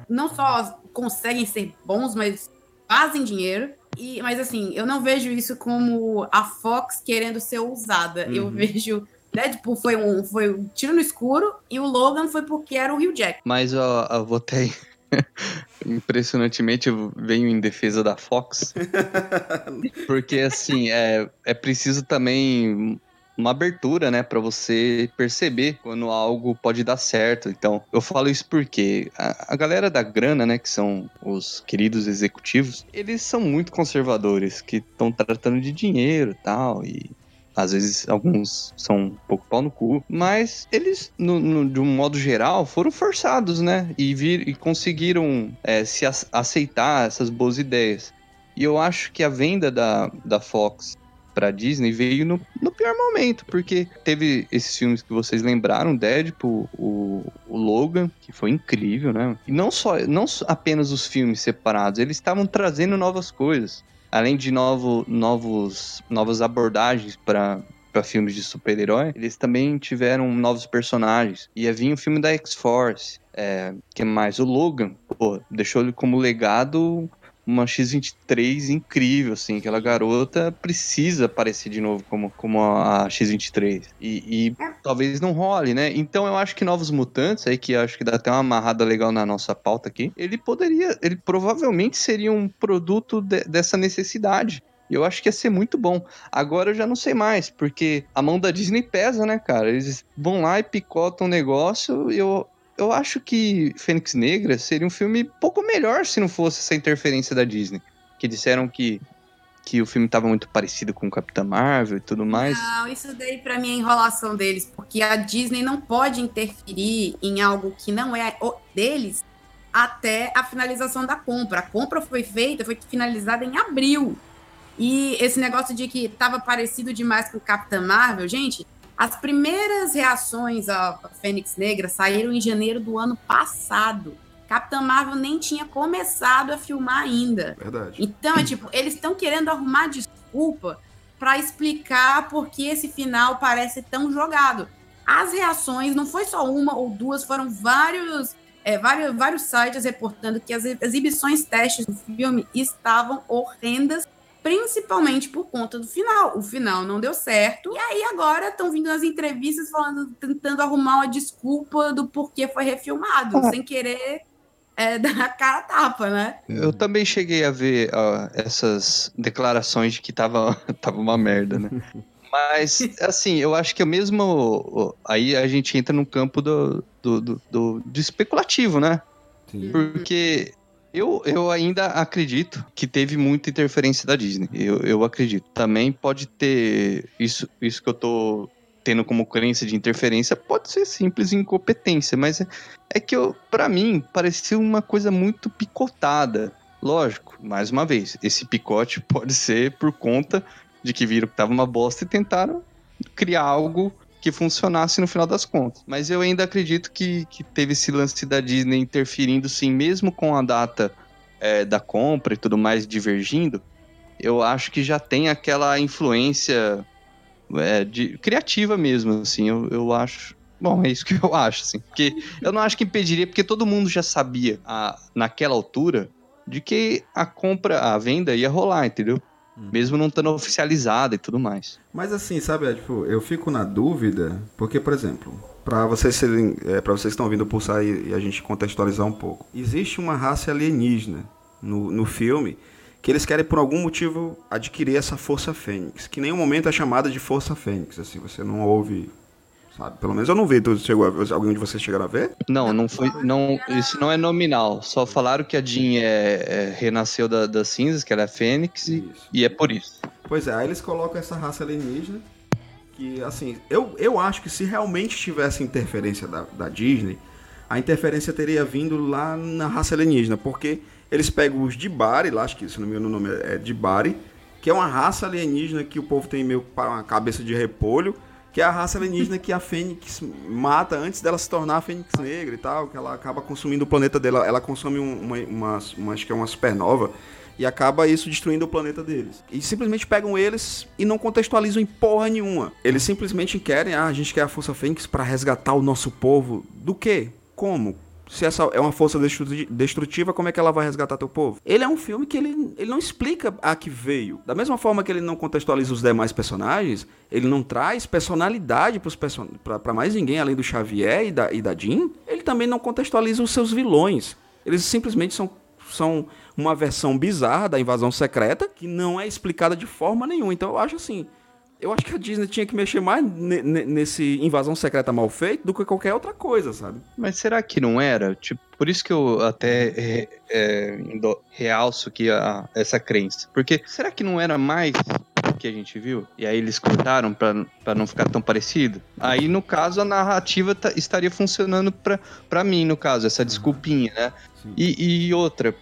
C: Não só conseguem ser bons, mas fazem dinheiro. E, mas assim, eu não vejo isso como a Fox querendo ser ousada. Eu
A: Uhum.
C: vejo. Deadpool foi um, foi um tiro no escuro e o Logan foi porque era o Hugh Jack.
B: Mas ó, eu vou até. Impressionantemente, eu venho em defesa da Fox. Porque, assim, é, é preciso também uma abertura, né, Pra você perceber quando algo pode dar certo. Então, eu falo isso porque a, a galera da grana, né, que são os queridos executivos, eles são muito conservadores, que estão tratando de dinheiro e tal, e às vezes alguns são um pouco pau no cu, mas eles, no, no- de um modo geral, foram forçados, né? E, vir, e conseguiram é, se ace- aceitar essas boas ideias. E eu acho que a venda da, da Fox pra Disney veio no, no pior momento, porque teve esses filmes que vocês lembraram, Deadpool, o, o Logan, que foi incrível, né? E não só, não apenas os filmes separados, eles estavam trazendo novas coisas. Além de novo, novos, novas abordagens para para filmes de super-herói, eles também tiveram novos personagens. Ia vir o filme da X-Force. É, que mais? O Logan, pô, deixou ele como legado uma X-23 incrível, assim. Aquela garota precisa aparecer de novo como, como a X-23. E, e talvez não role, né? Então eu acho que Novos Mutantes, aí que eu acho que dá até uma amarrada legal na nossa pauta aqui, ele poderia, ele provavelmente seria um produto de- dessa necessidade. E eu acho que ia ser muito bom. Agora eu já não sei mais, porque a mão da Disney pesa, né, cara? Eles vão lá e picotam o negócio. Eu, eu acho que Fênix Negra seria um filme pouco melhor se não fosse essa interferência da Disney. Que disseram que, que o filme tava muito parecido com Capitã Marvel e tudo mais.
C: Não, isso daí pra mim é enrolação deles, porque a Disney não pode interferir em algo que não é o deles até a finalização da compra. A compra foi feita, foi finalizada em abril. E esse negócio de que tava parecido demais com Capitã Marvel, gente, as primeiras reações à Fênix Negra saíram em janeiro do ano passado. Capitã Marvel nem tinha começado a filmar ainda.
A: Verdade.
C: Então, é tipo, eles estão querendo arrumar desculpa pra explicar por que esse final parece tão jogado. As reações, não foi só uma ou duas, foram vários, é, vários, vários sites reportando que as exibições testes do filme estavam horrendas, principalmente por conta do final. O final não deu certo. E aí agora estão vindo nas entrevistas falando, tentando arrumar uma desculpa do porquê foi refilmado, sem querer é, dar a cara a tapa, né?
B: Eu também cheguei a ver ó, essas declarações de que tava, tava uma merda, né? Mas, assim, eu acho que é mesmo. ó, Aí a gente entra no campo do, do, do, do- do especulativo, né?
A: Sim.
B: Porque eu, eu ainda acredito que teve muita interferência da Disney. Eu, eu acredito. Também pode ter. Isso, isso que eu tô tendo como crença de interferência pode ser simples incompetência, mas é, é que para mim pareceu uma coisa muito picotada. Lógico, mais uma vez, esse picote pode ser por conta de que viram que tava uma bosta e tentaram criar algo que funcionasse no final das contas. Mas eu ainda acredito que, que teve esse lance da Disney interferindo, sim, mesmo com a data é, da compra e tudo mais divergindo. Eu acho que já tem aquela influência é, de, criativa mesmo, assim. Eu, eu acho. Bom, é isso que eu acho, assim. Porque eu não acho que impediria, porque todo mundo já sabia, a, naquela altura, de que a compra, a venda ia rolar, entendeu? Mesmo não estando oficializada e tudo mais.
A: Mas assim, sabe, é, tipo, eu fico na dúvida, porque, por exemplo, para vocês serem, é, para vocês que estão ouvindo o Pulsar e, e a gente contextualizar um pouco, existe uma raça alienígena no, no filme que eles querem por algum motivo adquirir essa força fênix, que em nenhum momento é chamada de força fênix, assim, você não ouve, sabe? Pelo menos eu não vi, tu chegou alguém de vocês chegaram a ver?
B: Não, não foi. Não, isso não é nominal. Só falaram que a Jean é, é- renasceu da- das cinzas, que ela é fênix, e, e é por isso.
A: Pois é, aí eles colocam essa raça alienígena que, assim, eu, eu acho que se realmente tivesse interferência da, da Disney, a interferência teria vindo lá na raça alienígena, porque eles pegam os Dibari, lá, acho que se não me engano o nome é Dibari, que é uma raça alienígena que o povo tem meio para uma cabeça de repolho, que é a raça alienígena que a Fênix mata antes dela se tornar a Fênix Negra e tal, que ela acaba consumindo o planeta dela, ela consome um- uma, uma, uma- acho que é uma supernova, e acaba isso destruindo o planeta deles. E simplesmente pegam eles e não contextualizam em porra nenhuma. Eles simplesmente querem, ah, a gente quer a Força Fênix pra resgatar o nosso povo. Do quê? Como? Se essa é uma força destru- destrutiva, como é que ela vai resgatar teu povo? Ele é um filme que ele, ele não explica a que veio. Da mesma forma que ele não contextualiza os demais personagens, ele não traz personalidade pra mais ninguém além do Xavier e da, e da Jean, ele também não contextualiza os seus vilões. Eles simplesmente são, são uma versão bizarra da invasão secreta que não é explicada de forma nenhuma. Então eu acho assim. Eu acho que a Disney tinha que mexer mais ne- ne- nesse invasão secreta mal feito do que qualquer outra coisa, sabe?
B: Mas será que não era? Tipo, por isso que eu até é, é, indo- realço a, essa crença. Porque será que não era mais o que a gente viu? E aí eles cortaram pra, pra não ficar tão parecido? Aí, no caso, a narrativa tá- estaria funcionando pra, pra mim, no caso, essa desculpinha, né? E, e outra,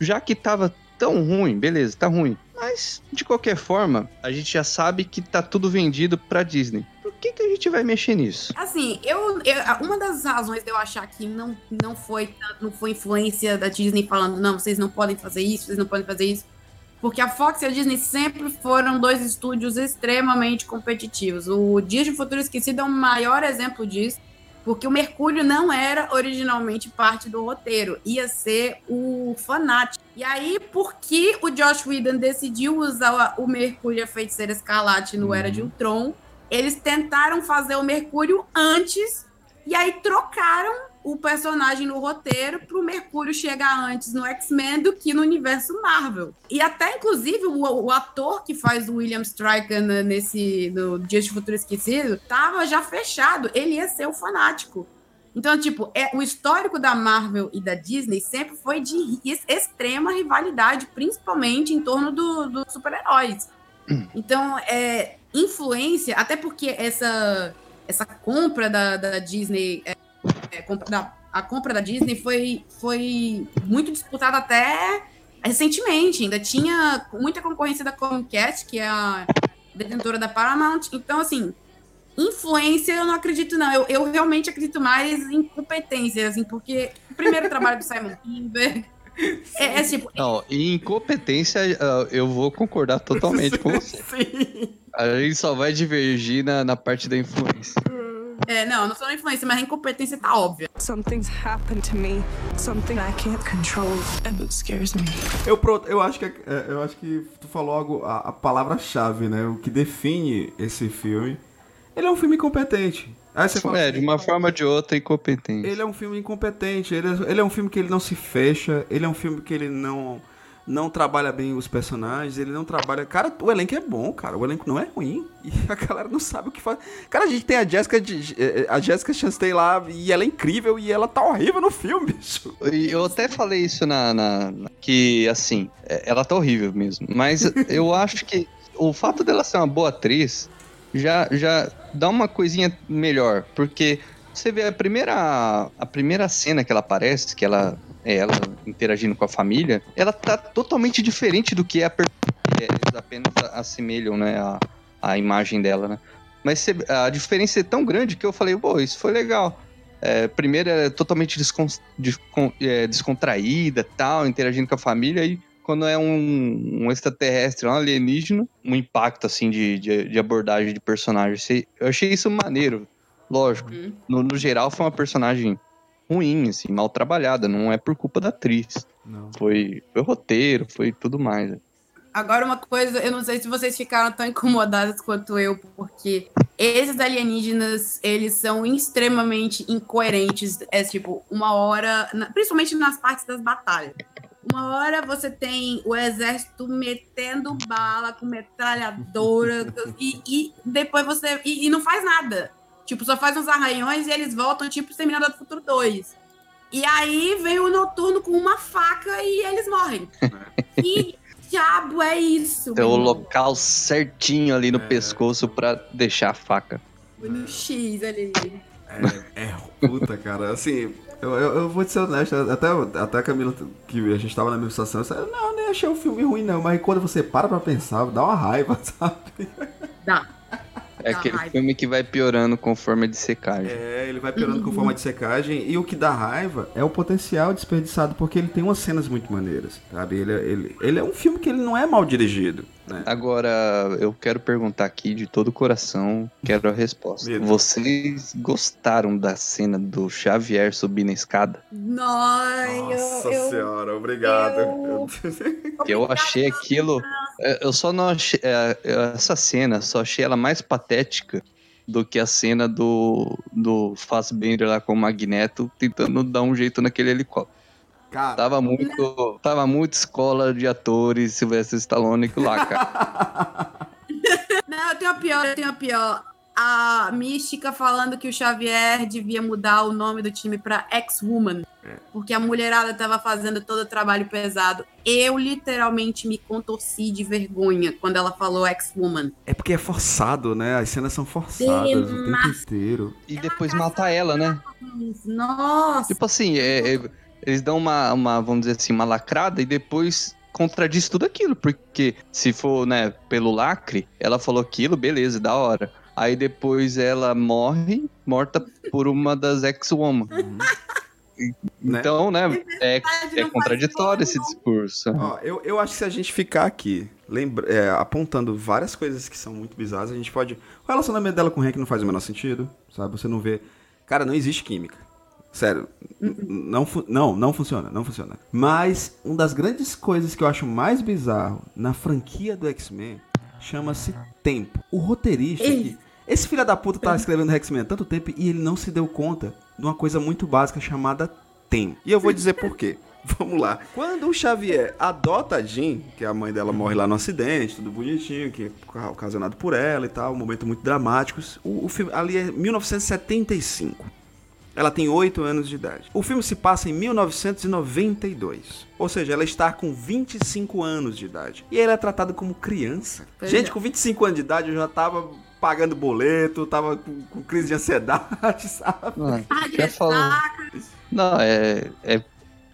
B: já que tava tão ruim, beleza, tá ruim. Mas, de qualquer forma, a gente já sabe que tá tudo vendido pra Disney. Por que, que a gente vai mexer nisso?
C: Assim, eu, eu- uma das razões de eu achar que não, não, foi, não foi influência da Disney falando, não, vocês não podem fazer isso, vocês não podem fazer isso. Porque a Fox e a Disney sempre foram dois estúdios extremamente competitivos. O Dias de Futuro Esquecido é o maior exemplo disso, porque o Mercúrio não era originalmente parte do roteiro, ia ser o fanático. E aí, por que o Josh Whedon decidiu usar o Mercúrio e a Feiticeira Escarlate no Era de Ultron? Eles tentaram fazer o Mercúrio antes e aí trocaram o personagem no roteiro pro Mercúrio chegar antes no X-Men do que no universo Marvel. E até, inclusive, o, o ator que faz o William Stryker na- nesse no Dias de Futuro Esquecido tava já fechado. Ele ia ser o fanático. Então, tipo, é, o histórico da Marvel e da Disney sempre foi de extrema rivalidade, principalmente em torno do- dos super-heróis. Então, é, influência, até porque essa, essa compra da, da Disney, é, é, compra da- a compra da Disney foi, foi muito disputada até recentemente. Ainda tinha muita concorrência da Comcast, que é a detentora da Paramount. Então, assim, influência eu não acredito, não. Eu, eu realmente acredito mais em competência, assim, porque o primeiro trabalho do Simon Kinberg é, é tipo,
B: Não, e incompetência, ah, eu vou concordar totalmente com você.
A: Sim.
B: A gente só vai divergir na, na parte da influência.
C: é, não, não sou na influência, mas a incompetência tá óbvia.
E: Something's happened to me, something I can't control, and it scares me.
A: Eu, pronto, eu acho que é, eu acho que tu falou algo a, a palavra-chave, né? O que define esse filme. Ele é um filme incompetente. Aí você fala,
B: É, de uma forma ou de outra, incompetente.
A: ele é um filme incompetente. Ele é, ele é um filme que ele não se fecha. Ele é um filme que ele não não trabalha bem os personagens. Ele não trabalha. Cara, o elenco é bom, cara. O elenco não é ruim. E a galera não sabe o que faz. Cara, a gente tem a Jessica de- eh, a Jessica Chastain lá e ela é incrível e ela tá horrível no filme, bicho.
B: Eu até falei isso na, na- na- que, assim, é, ela tá horrível mesmo. Mas eu acho que o fato dela ser uma boa atriz já, já dá uma coisinha melhor. Porque você vê a primeira, a primeira cena que ela aparece, que ela ela interagindo com a família, ela tá totalmente diferente do que é a per- eles apenas assemelham, né, a, a imagem dela, né? Mas cê- a diferença é tão grande que eu falei, pô, isso foi legal. É, primeiro é totalmente descon- descon- é, descontraída, tal, interagindo com a família, e quando é um, um extraterrestre, um alienígena, um impacto, assim, de, de, de abordagem de personagem. Eu achei isso maneiro, lógico.
C: Uhum.
B: No, no geral, foi uma personagem ruim, assim, mal trabalhada, não é por culpa da atriz.
A: Não.
B: Foi, foi roteiro, foi tudo mais.
C: Agora, uma coisa, eu não sei se vocês ficaram tão incomodadas quanto eu, porque esses alienígenas, eles são extremamente incoerentes. É tipo, uma hora, principalmente nas partes das batalhas. Uma hora você tem o exército metendo bala com metralhadora e, e depois você. E, e não faz nada. Tipo, só faz uns arranhões e eles voltam, tipo, Exterminador do Futuro 2. E aí vem o noturno com uma faca e eles morrem. Que diabo é isso?
B: Tem o local certinho ali no pescoço pra deixar a faca.
C: Foi no X ali.
A: É, é puta, cara. Assim, eu, eu, eu vou te ser honesto, até, até a Camila, que a gente tava na mesma situação, eu disse, não, nem achei o filme ruim, não. Mas quando você para pra pensar, dá uma raiva, sabe?
C: Dá.
B: É
C: Dá
B: aquele
C: raiva.
B: filme que vai piorando conforme a de secagem.
A: É, ele vai piorando com forma de secagem. E o que dá raiva é o potencial desperdiçado, porque ele tem umas cenas muito maneiras, sabe? Ele, é- ele, ele é um filme que ele não é mal dirigido, né?
B: Agora, eu quero perguntar aqui de todo o coração, quero a resposta.
A: Medo.
B: Vocês gostaram da cena do Xavier subir na escada?
C: Não,
A: Nossa
C: eu, eu,
A: senhora, obrigado.
C: eu-
B: Eu achei aquilo. Eu só não achei. é, Essa cena, só achei ela mais patética do que a cena do, do Fassbender lá com o Magneto tentando dar um jeito naquele helicóptero.
A: Cara,
B: Tava muito, tava muito escola de atores, Sylvester Stallone lá, cara.
C: Não, eu tenho a pior, eu tenho a pior. A Mística falando que o Xavier devia mudar o nome do time pra X-Woman. Porque a mulherada tava fazendo todo o trabalho pesado. Eu literalmente me contorci de vergonha quando ela falou X-Woman.
A: é porque é forçado, né? As cenas são forçadas o tempo inteiro.
B: E depois matar ela, né?
C: Nossa!
B: Tipo assim, é- é- eles dão uma, uma, vamos dizer assim, uma lacrada e depois contradiz tudo aquilo. Porque se for, né, pelo lacre, ela falou aquilo, beleza, da hora. Aí depois ela morre, morta por uma das ex-woman.
A: Né?
B: Então, né, é, é
C: faz
B: contraditório esse discurso.
A: Ó, eu, eu acho que se a gente ficar aqui lembra, é, apontando várias coisas que são muito bizarras, a gente pode. O relacionamento dela com o Hank não faz o menor sentido, sabe? Você não vê. Cara, não existe química. Sério. N- Não, fu- não, não funciona, não funciona. Mas uma das grandes coisas que eu acho mais bizarro na franquia do X-Men chama-se tempo. O roteirista
C: Ei.
A: que. Esse filho da puta tá escrevendo X-Men há tanto tempo e ele não se deu conta de uma coisa muito básica chamada tempo. E eu vou dizer por quê. Vamos lá. Quando o Xavier adota a Jean, que a mãe dela morre lá no acidente, tudo bonitinho, que é ocasionado por ela e tal, um momento muito dramático. O, o filme ali é 1975. Ela tem 8 anos de idade. O filme se passa em 1992. Ou seja, ela está com 25 anos de idade. E ela é tratada como criança.
C: Pois
A: Gente,
C: é.
A: com 25 anos de idade eu já tava pagando boleto, tava com, com crise de ansiedade, sabe?
B: Não,
C: Ah,
B: já falou. Não, é, é,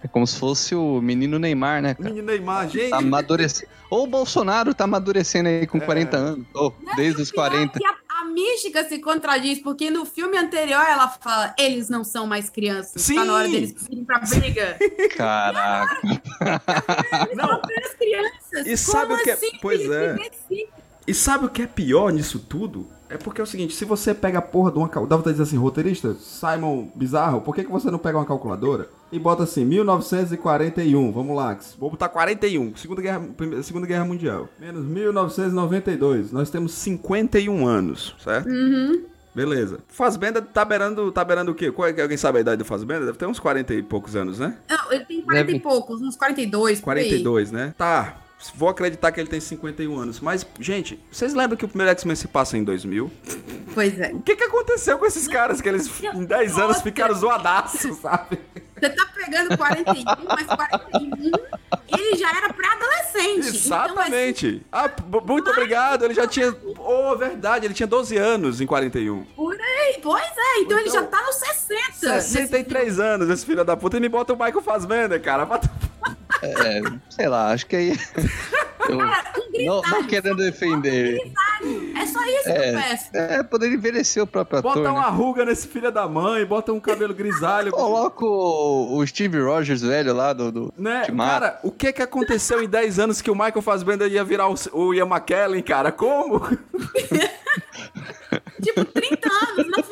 B: é como se fosse o menino Neymar, né, cara?
A: Menino Neymar, gente.
B: Tá amadurecendo. Ou o Bolsonaro tá amadurecendo aí com 40 anos. Ou desde os 40.
C: Que a, a mística se contradiz, porque no filme anterior ela fala: eles não são mais crianças.
A: Sim.
C: Tá na hora deles irem pra briga.
B: Caraca.
C: Eles são apenas crianças.
A: E sabe
C: Como
A: o que é-
C: assim?
A: pois
C: Eles
A: é.
C: envelhecem.
A: E sabe o que é pior nisso tudo? É porque é o seguinte, se você pega a porra de uma... vontade de dizer assim, roteirista, Simon Bizarro, por que, que você não pega uma calculadora e bota assim, 1941, vamos lá, vou botar 41, Segunda Guerra, Primeira- Segunda Guerra Mundial, menos 1992, nós temos 51 anos, certo?
C: Uhum.
A: Beleza. Fazbenda tá beirando, tá beirando o quê? Qual é, alguém sabe a idade do Fazbenda? Deve ter uns 40 e poucos anos, né?
C: Não, ele tem 40
B: Deve-
C: e poucos, uns 42. por aí.
A: 42, né? Tá. Vou acreditar que ele tem 51 anos. Mas, gente, vocês lembram que o primeiro X-Men se passa em 2000?
C: Pois é.
A: O que, que aconteceu com esses caras que eles em 10 anos ficaram zoadaços, sabe?
C: Você tá pegando 41, mas 41, ele já era pré-adolescente.
A: Exatamente. Ah, b- muito obrigado. Ele já tinha. Oh, verdade, ele tinha 12 anos em 41.
C: Então, assim, por aí, pois é, então, ele
A: Então,
C: já tá nos 60.
A: 63 anos, esse filho da puta, e me bota o Michael Fassbender, cara. Bota-
B: É, sei lá, acho que aí. Eu
C: Cara,
B: não,
C: grisalho,
B: não querendo defender.
C: É só isso que eu peço.
B: É, poder envelhecer o próprio ator.
A: Bota
B: né?
A: uma ruga nesse filho da mãe, bota um cabelo grisalho.
B: Coloca o, o Steve Rogers velho lá do. do
A: Né? Cara, o que que aconteceu em 10 anos que o Michael Fassbender ia virar o, o Ian McKellen, cara? Como?
C: Tipo, 30 anos não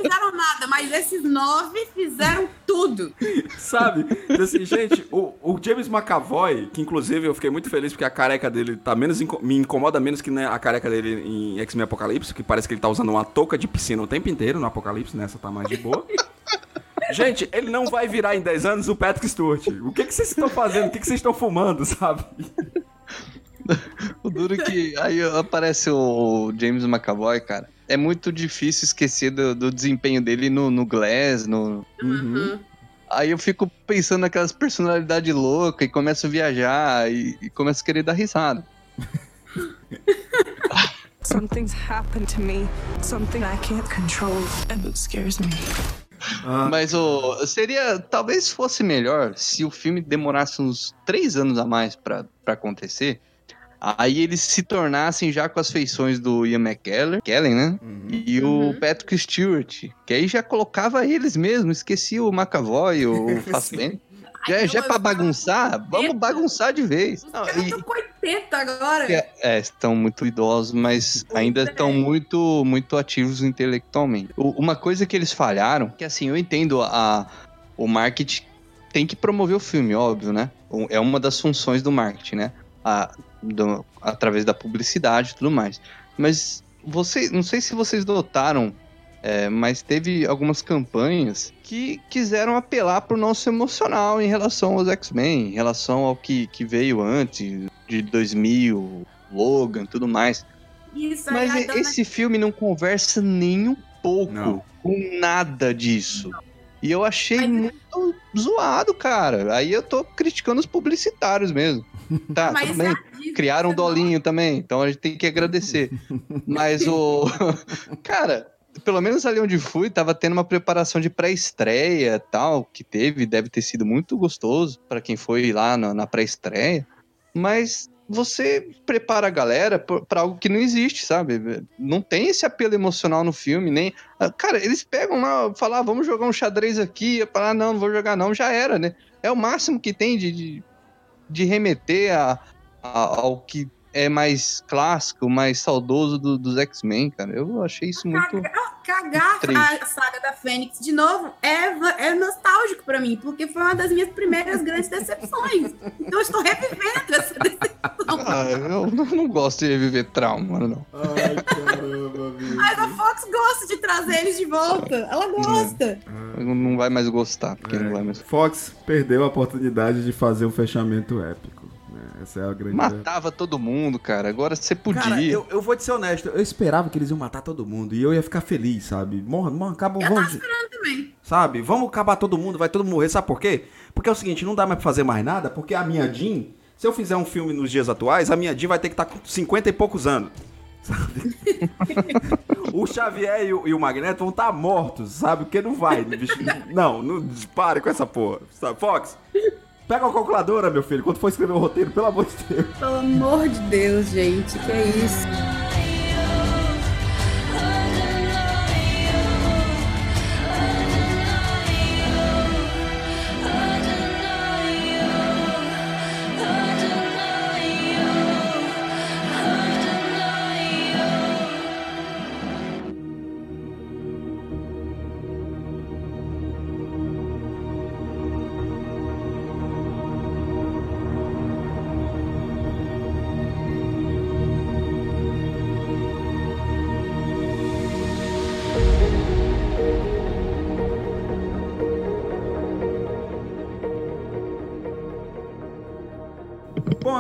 C: nada, mas esses nove fizeram tudo.
A: Sabe? Assim, gente, o, o James McAvoy, que inclusive eu fiquei muito feliz porque a careca dele tá menos inco- me incomoda menos que né, a careca dele em X-Men Apocalipse, que parece que ele tá usando uma touca de piscina o tempo inteiro no Apocalipse, nessa tá mais de boa. Gente, ele não vai virar em 10 anos o Patrick Stewart. O que que vocês estão fazendo? O que que vocês estão fumando, sabe?
B: O duro que aí aparece o James McAvoy, cara. É muito difícil esquecer do, do desempenho dele no, no Glass, no...
A: Uhum.
B: Aí eu fico pensando naquelas personalidades loucas e começo a viajar e, e começo a querer dar risada.
E: Something's happened to me. Something I can't control. And it scares me.
B: Mas o seria, talvez fosse melhor se o filme demorasse uns três anos a mais pra acontecer. Aí eles se tornassem já com as feições do Ian McKellen, Kellen, né? E o Patrick Stewart, que aí já colocava eles mesmo, esquecia o McAvoy, o Fassbender. Já, já é pra bagunçar, vamos bagunçar de vez. Não,
C: Eu
B: e-
C: tô com 80 agora.
B: é, é, estão muito idosos, mas ainda estão muito, muito ativos intelectualmente. O- uma coisa que eles falharam, que assim, eu entendo a, o marketing tem que promover o filme, óbvio, né? É uma das funções do marketing, né? A- do- através da publicidade e tudo mais. Mas você, não sei se vocês notaram, é, mas teve algumas campanhas que quiseram apelar pro nosso emocional em relação aos X-Men, em relação ao que, que veio antes, de 2000, Logan tudo mais.
C: Isso aí,
B: Mas
C: dona-
B: esse filme não conversa nem um pouco
A: Não.
B: com nada disso. E eu achei
C: Mas-
B: muito zoado, cara. Aí eu tô criticando os publicitários mesmo. Tá,
C: Mas
B: tudo bem.
C: a
B: Criaram um
C: não-
B: dolinho também, então a gente tem que agradecer. Mas o. Cara, pelo menos ali onde fui, tava tendo uma preparação de pré-estreia tal, que teve, deve ter sido muito gostoso pra quem foi lá na, na pré-estreia. Mas você prepara a galera pra algo que não existe, sabe? Não tem esse apelo emocional no filme, nem. Ah, Cara, eles pegam lá, falam, ah, vamos jogar um xadrez aqui, falar, ah, não, não vou jogar, não, já era, né? É o máximo que tem de, de, de remeter a- ao que é mais clássico, mais saudoso do- dos X-Men, cara. Eu achei isso muito.
C: Cagar
B: Triste.
C: a saga da Fênix de novo é, é nostálgico pra mim, porque foi uma das minhas primeiras grandes decepções. Então eu estou revivendo essa decepção.
B: Ah, eu não, gosto de reviver trauma, não.
A: Ai, caramba.
C: Mas a Fox gosta de trazer eles de volta. Ela gosta.
B: Não vai mais gostar, porque não vai mais.
A: Fox perdeu a oportunidade de fazer um fechamento épico. Essa é a grande.
B: Matava todo mundo, cara. Agora você podia.
A: Cara, eu, eu vou te ser honesto, eu esperava que eles iam matar todo mundo e eu ia ficar feliz, sabe? Morra, morra, acaba,
C: Eu tava
A: vamos,
C: esperando também.
A: sabe? Vamos acabar todo mundo, vai todo mundo morrer, sabe por quê? Porque é o seguinte, não dá mais pra fazer mais nada, porque a minha Jean, se eu fizer um filme nos dias atuais, a minha Jean vai ter que estar com 50 e poucos anos. Sabe? o Xavier e o, e o Magneto vão estar mortos, sabe? Porque não vai, bicho. Não, não pare com essa porra. Sabe? Fox, pega a calculadora, meu filho, quando for escrever o roteiro, pelo amor de Deus.
C: Pelo amor de Deus, gente. Que é isso?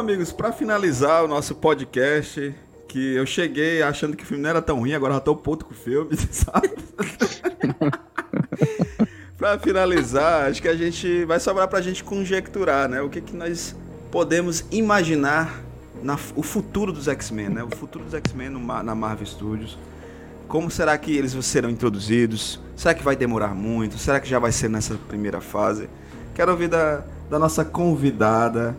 A: Amigos, pra finalizar o nosso podcast, que eu cheguei achando que o filme não era tão ruim, agora já tô puto com o filme, sabe? pra finalizar, acho que a gente vai sobrar pra gente conjecturar, né? O que que nós podemos imaginar na, o futuro dos X-Men, né? O futuro dos X-Men na Marvel Studios. Como será que eles serão introduzidos? Será que vai demorar muito? Será que já vai ser nessa primeira fase? Quero ouvir da, da nossa convidada.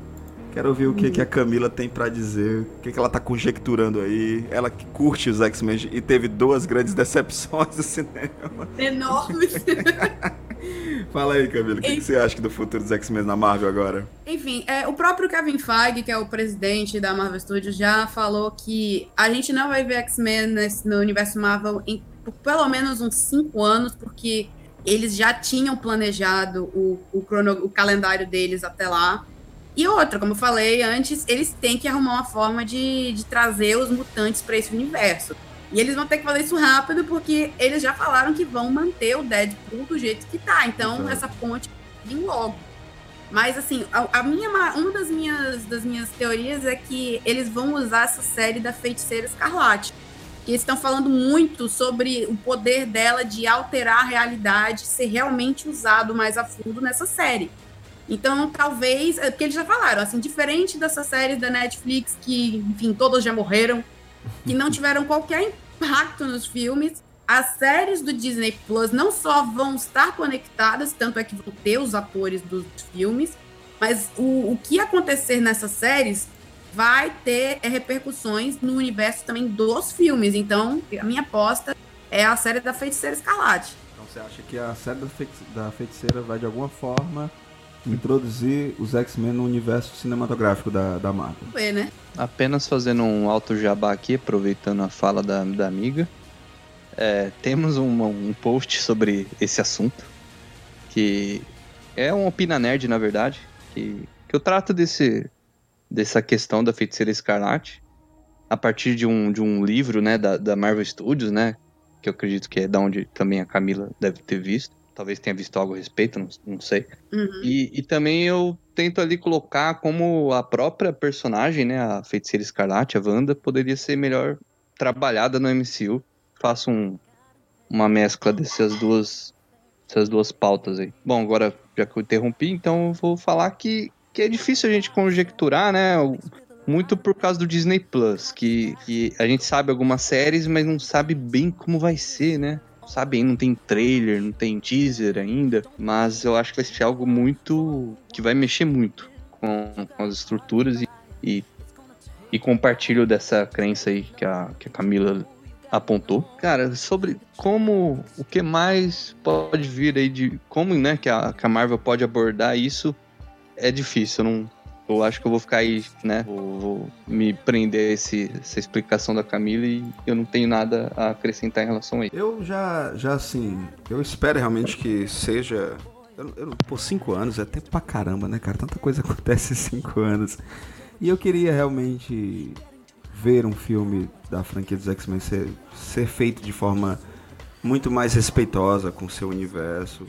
A: Quero ouvir o que, que a Camila tem pra dizer, o que, que ela tá conjecturando aí. Ela que curte os X-Men e teve duas grandes decepções no cinema.
C: Enormes.
A: Fala aí, Camila, o que, que você acha do futuro dos X-Men na Marvel agora?
C: Enfim, é, o próprio Kevin Feige, que é o presidente da Marvel Studios, já falou que a gente não vai ver X-Men no universo Marvel em por pelo menos uns cinco anos, porque eles já tinham planejado o, o, crono- o calendário deles até lá. E outra, como eu falei antes, eles têm que arrumar uma forma de, de trazer os mutantes para esse universo. E eles vão ter que fazer isso rápido, porque eles já falaram que vão manter o Deadpool do jeito que tá. Então,
A: Exato.
C: essa ponte vem logo. Mas assim, a, a minha, ma- uma das minhas, das minhas teorias é que eles vão usar essa série da Feiticeira Escarlate. Que eles estão falando muito sobre o poder dela de alterar a realidade, ser realmente usado mais a fundo nessa série. Então, talvez, é porque eles já falaram, assim, diferente dessas séries da Netflix, que, enfim, todas já morreram, que não tiveram qualquer impacto nos filmes, as séries do Disney Plus não só vão estar conectadas, tanto é que vão ter os atores dos filmes, mas o, o que acontecer nessas séries vai ter é, repercussões no universo também dos filmes. Então, a minha aposta é a série da Feiticeira Escarlate.
F: Então você acha que a série da feiticeira vai de alguma forma introduzir os X-Men no universo cinematográfico da, da Marvel?
C: Ver, né?
B: Apenas fazendo um alto jabá aqui, aproveitando a fala da, da amiga. É, temos uma- um post sobre esse assunto, que é um Opina Nerd, na verdade, que, que eu trato desse, dessa questão da feiticeira escarlate a partir de um, de um livro né, da, da Marvel Studios, né? Que eu acredito que é da onde também a Camila deve ter visto. Talvez tenha visto algo a respeito, não, não sei.
C: Uhum.
B: E, e também eu tento ali colocar como a própria personagem, né, a Feiticeira Escarlate, a Wanda, poderia ser melhor trabalhada no MCU. Faço um, uma mescla dessas duas, dessas duas pautas aí. Bom, agora, já que eu interrompi, então eu vou falar que, que é difícil a gente conjecturar, né, muito por causa do Disney Plus, que, que a gente sabe algumas séries, mas não sabe bem como vai ser, né? Sabe, não tem trailer, não tem teaser ainda, mas eu acho que vai ser algo muito. que vai mexer muito com, com as estruturas e, e, e compartilho dessa crença aí que a, que a Camila apontou. Cara, sobre como. o que mais pode vir aí de. como, né, que a, que a Marvel pode abordar isso é difícil, eu não. Eu acho que eu vou ficar aí, né? Vou, vou me prender a esse, essa explicação da Camila e eu não tenho nada a acrescentar em relação a isso.
A: Eu já, já assim, eu espero realmente que seja. Eu, eu, pô, cinco anos é tempo pra caramba, né, cara? Tanta coisa acontece em cinco anos. E eu queria realmente ver um filme da franquia dos X-Men ser, ser feito de forma muito mais respeitosa com o seu universo.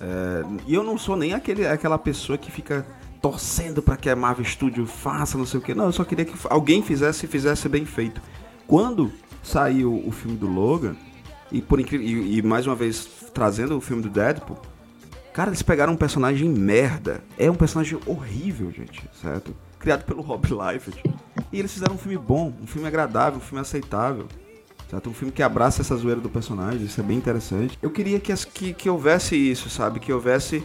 A: É, e eu não sou nem aquele, aquela pessoa que fica torcendo para que a Marvel Studio faça, não sei o que. Não, eu só queria que alguém fizesse e fizesse bem feito. Quando saiu o filme do Logan, e por incrível e, e mais uma vez trazendo o filme do Deadpool, cara, eles pegaram um personagem merda. É um personagem horrível, gente, certo? Criado pelo Rob Liefeld. E eles fizeram um filme bom, um filme agradável, um filme aceitável. Certo? Um filme que abraça essa zoeira do personagem, isso é bem interessante. Eu queria que, as- que, que houvesse isso, sabe? Que houvesse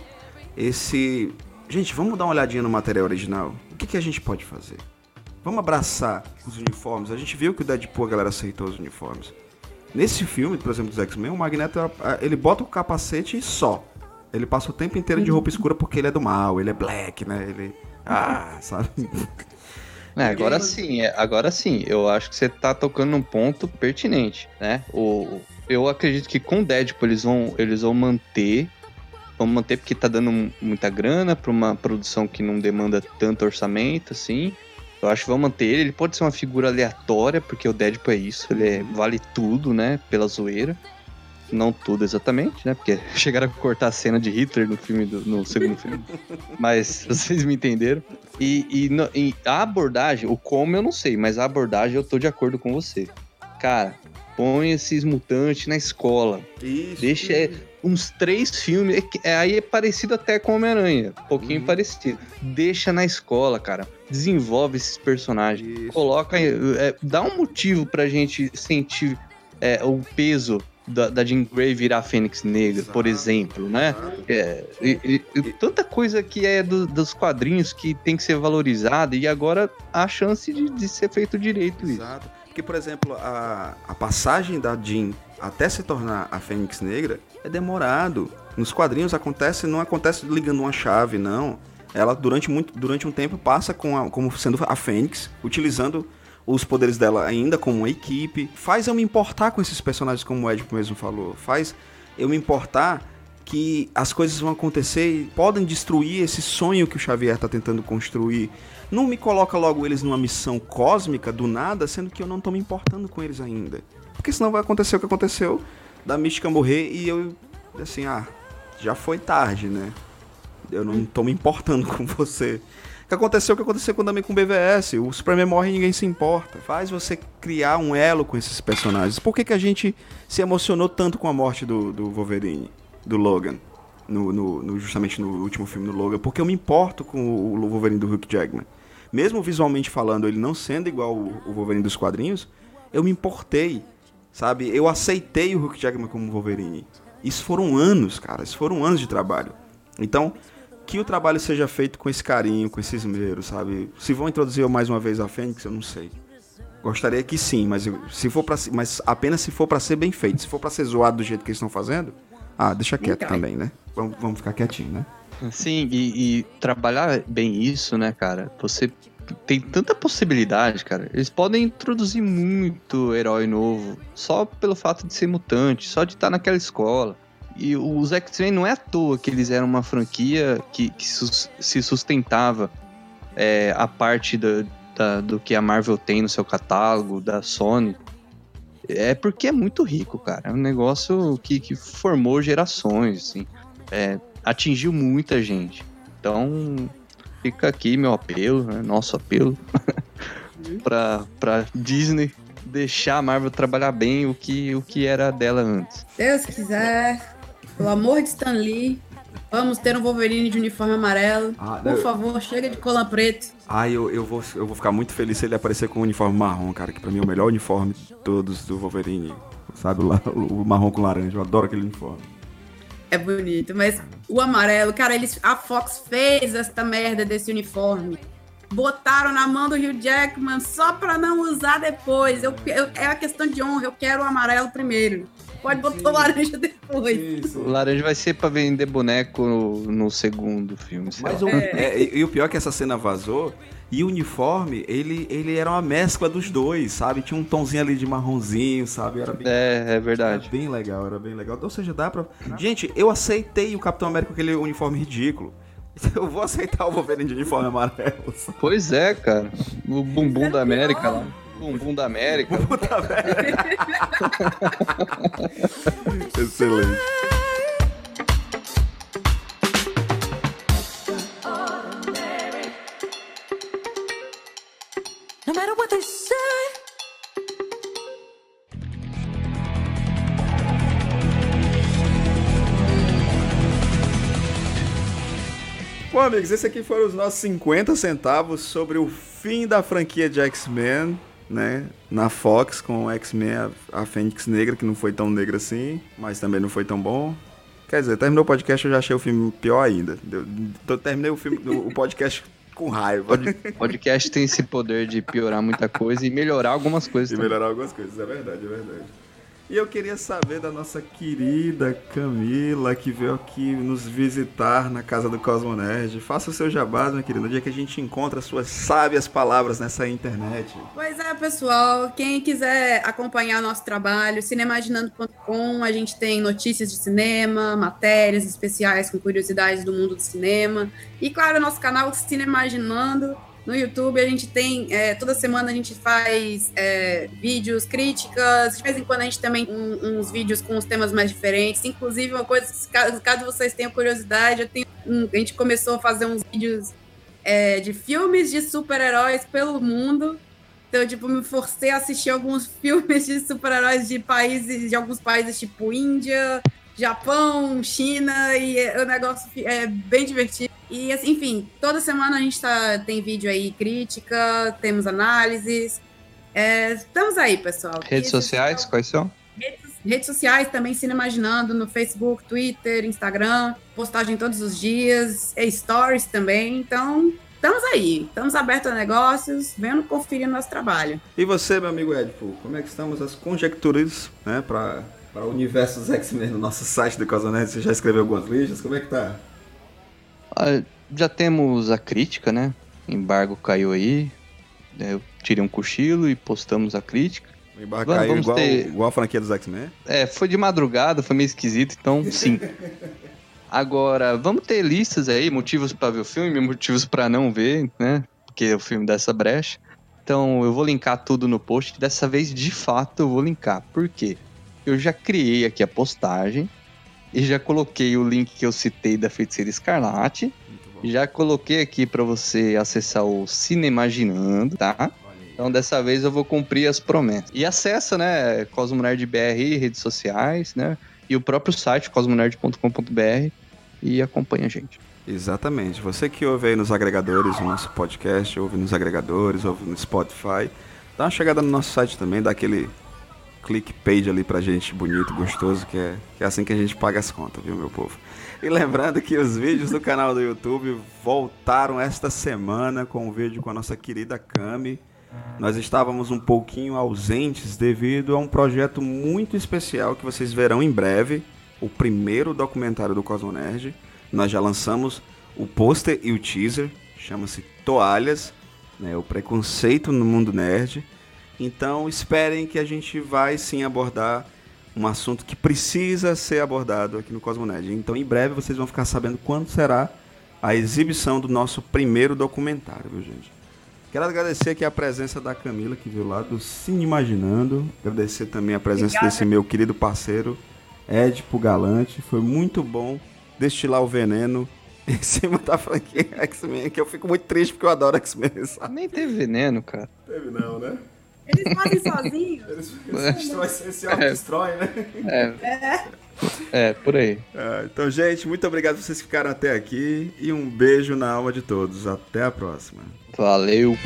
A: esse. Gente, vamos dar uma olhadinha no material original. O que, que a gente pode fazer? Vamos abraçar os uniformes. A gente viu que o Deadpool a galera aceitou os uniformes. Nesse filme, por exemplo, dos X-Men, o Magneto, ah, ele bota o capacete e só. Ele passa o tempo inteiro de roupa escura porque ele é do mal, ele é black, né? Ele. Ah, sabe?
B: É, agora sim, é, agora sim, eu acho que você tá tocando num ponto pertinente, né? O, eu acredito que com o Deadpool eles vão, eles vão manter, vão manter porque tá dando mu- muita grana pra uma produção que não demanda tanto orçamento, assim. Eu acho que vão manter ele, ele pode ser uma figura aleatória, porque o Deadpool é isso, ele é- vale tudo, né, pela zoeira. Não tudo exatamente, né? Porque chegaram a cortar a cena de Hitler no filme do- no segundo filme. Mas vocês me entenderam. E, e no- e a abordagem, o como eu não sei, mas a abordagem eu tô de acordo com você. Cara, põe esses mutantes na escola.
A: Isso.
B: Deixa uns três filmes. é é, aí é parecido até com Homem-Aranha. Um pouquinho
A: Uhum.
B: parecido. Deixa na escola, cara. Desenvolve esses personagens.
A: Isso.
B: Coloca. é, dá um motivo pra gente sentir é, o peso da, da Jean Grey virar Fênix Negra, por exemplo, né? É, e- e- tanta coisa que é do- dos quadrinhos que tem que ser valorizada e agora há a chance de, de ser feito direito isso.
A: Porque, por exemplo, a, a passagem da Jean até se tornar a Fênix Negra é demorado. Nos quadrinhos acontece, não acontece ligando uma chave, não. Ela, durante, muito, durante um tempo, passa com a- como sendo a Fênix, utilizando os poderes dela ainda como uma equipe. Faz eu me importar com esses personagens, como o Ed mesmo falou. Faz eu me importar que as coisas vão acontecer e podem destruir esse sonho que o Xavier está tentando construir. Não me coloca logo eles numa missão cósmica do nada, sendo que eu não tô me importando com eles ainda. Porque senão vai acontecer o que aconteceu da Mística morrer e eu, assim, ah, já foi tarde, né? Eu não tô me importando com você. O que aconteceu o que aconteceu com- também com o BVS. O Superman morre e ninguém se importa. Faz você criar um elo com esses personagens. Por que, que a gente se emocionou tanto com a morte do, do Wolverine, do Logan? No, no- no- justamente no último filme do Logan. Porque eu me importo com o, Wolverine do Hugh Jackman. Mesmo visualmente falando, ele não sendo igual o, o Wolverine dos quadrinhos, eu me importei. Sabe? Eu aceitei o Hugh Jackman como Wolverine. Isso foram anos, cara. Isso foram anos de trabalho. Então, que o trabalho seja feito com esse carinho, com esse esmero, sabe? Se vão introduzir mais uma vez a Fênix, eu não sei. Gostaria que sim, mas se for para mas apenas se for pra ser bem feito. Se for pra ser zoado do jeito que eles estão fazendo, ah, deixa quieto
C: cai.
A: também, né? Vamos, vamos ficar quietinho, né?
B: Sim, e, e trabalhar bem isso, né, cara? Você tem tanta possibilidade, cara. Eles podem introduzir muito herói novo só pelo fato de ser mutante, só de estar naquela escola. E os X-Men não é à toa que eles eram uma franquia que, que sus- se sustentava é, a parte da- da- do que a Marvel tem no seu catálogo, da Sony. É porque é muito rico, cara. É um negócio que, que formou gerações, assim. É, atingiu muita gente. Então, fica aqui meu apelo, né, nosso apelo, pra, pra Disney deixar a Marvel trabalhar bem o que, o que era dela antes.
C: Deus quiser, pelo amor de Stan Lee, vamos ter um Wolverine de uniforme amarelo.
A: Ah,
C: Por
A: eu-
C: favor, chega de cola preto.
A: Ah, eu, eu, vou, eu vou ficar muito feliz se ele aparecer com o uniforme marrom, cara, que pra mim é o melhor uniforme de todos do Wolverine. Sabe, o, o marrom com laranja, eu adoro aquele uniforme.
C: É bonito, mas o amarelo, cara, eles, a Fox fez esta merda desse uniforme. Botaram na mão do Hugh Jackman só pra não usar depois. Eu, eu- é a questão de honra, eu quero o amarelo primeiro. Pode botar o laranja depois.
B: O laranja vai ser pra vender boneco no, no segundo filme. sei
A: Mas
B: lá.
A: o, é, e, e o pior é que essa cena vazou e o uniforme, ele, ele era uma mescla dos dois, sabe? Tinha um tomzinho ali de marronzinho, sabe? Era bem,
B: É, é
A: era
B: verdade.
A: bem legal, era bem legal. Ou seja, dá pra. Gente, eu aceitei o Capitão América com aquele uniforme ridículo. Eu vou aceitar o Wolverine de uniforme amarelo.
B: Pois é, cara. O bumbum da América lá. Bumbum da América.
A: Puta merda. Excelente.
E: No matter what they say.
A: Bom, amigos, esse aqui foram os nossos 50 centavos sobre o fim da franquia de X-Men, né? Na Fox, com o X-Men, a, a Fênix Negra, que não foi tão negra assim, mas também não foi tão bom. Quer dizer, terminou o podcast, eu já achei o filme pior ainda. Eu, eu terminei o, filme, o podcast com raiva.
B: Pod- podcast tem esse poder de piorar muita coisa e melhorar algumas coisas
A: E
B: também.
A: melhorar algumas coisas, é verdade, é verdade. E eu queria saber da nossa querida Camila, que veio aqui nos visitar na casa do Cosmo Nerd. Faça o seu jabá, minha querida, no dia que a gente encontra suas sábias palavras nessa internet.
C: Pois é, pessoal. Quem quiser acompanhar nosso trabalho, cinemaginando.com, a gente tem notícias de cinema, matérias especiais com curiosidades do mundo do cinema. E, claro, nosso canal Cinemaginando. No YouTube a gente tem, é, toda semana a gente faz é, vídeos, críticas, de vez em quando a gente também um- uns vídeos com os temas mais diferentes. Inclusive, uma coisa, caso, caso vocês tenham curiosidade, tenho um- a gente começou a fazer uns vídeos é, de filmes de super-heróis pelo mundo. Então, tipo, me forcei a assistir alguns filmes de super-heróis de países, de alguns países tipo Índia, Japão, China, e é- o negócio é bem divertido. E, assim, enfim, toda semana a gente tá, tem vídeo aí, crítica, temos análises. É, estamos aí, pessoal.
B: Redes
C: E,
B: sociais, quais são?
C: Redes, redes sociais também, Cine Imaginando, no Facebook, Twitter, Instagram, postagem todos os dias, e stories também. Então, estamos aí, estamos abertos a negócios, vendo conferir nosso trabalho.
A: E você, meu amigo Edipo, como é que estamos as conjecturas, né, para para o universo dos X-Men no nosso site do Cosanet? Você já escreveu algumas listas? Como é que tá?
B: Ah, já temos a crítica, né? Embargo caiu aí. Eu tirei um cochilo e postamos a crítica.
A: O embarque
B: Vamos-
A: caiu
B: vamos
A: igual,
B: ter-
A: igual a franquia dos X-Men?
B: É, foi de madrugada, foi meio esquisito, então sim. Agora, vamos ter listas aí, motivos pra ver o filme, motivos pra não ver, né? Porque o filme dá essa brecha. Então, eu vou linkar tudo no post. Dessa vez, de fato, eu vou linkar. Por quê? Eu já criei aqui a postagem e já coloquei o link que eu citei da Feiticeira Escarlate. Já coloquei aqui pra você acessar o Cinemaginando, tá? Então dessa vez eu vou cumprir as promessas. E acessa, né, Cosmonerd BR, redes sociais, né? E o próprio site, cosmonerd.com.br e acompanha a gente.
A: Exatamente. Você que ouve aí nos agregadores o nosso podcast, ouve nos agregadores, ouve no Spotify, dá uma chegada no nosso site também, dá aquele click page ali pra gente bonito, gostoso, que é, que é assim que a gente paga as contas, viu, meu povo? E lembrando que os vídeos do canal do YouTube voltaram esta semana com um vídeo com a nossa querida Cami. Nós estávamos um pouquinho ausentes devido a um projeto muito especial que vocês verão em breve, o primeiro documentário do Cosmonerd. Nós já lançamos o pôster e o teaser, chama-se Toalhas, né, o preconceito no mundo nerd. Então esperem que a gente vai sim abordar um assunto que precisa ser abordado aqui no Cosmonerd. Então em breve vocês vão ficar sabendo quando será a exibição do nosso primeiro documentário, viu gente? Quero agradecer aqui a presença da Camila, que veio lá do Cine Imaginando. Agradecer também a presença
C: Obrigada.
A: desse meu querido parceiro, Edipo Galante. Foi muito bom destilar o veneno em cima da franquia X-Men, que eu fico muito triste porque eu adoro X-Men?
B: Nem teve veneno, cara.
A: Teve não, né?
C: Eles fazem sozinhos.
A: Eles destrói, se auto-destrói, né?
B: É. É, por aí.
A: Ah, então, gente, muito obrigado por vocês ficaram até aqui e um beijo na alma de todos. Até a próxima.
B: Valeu.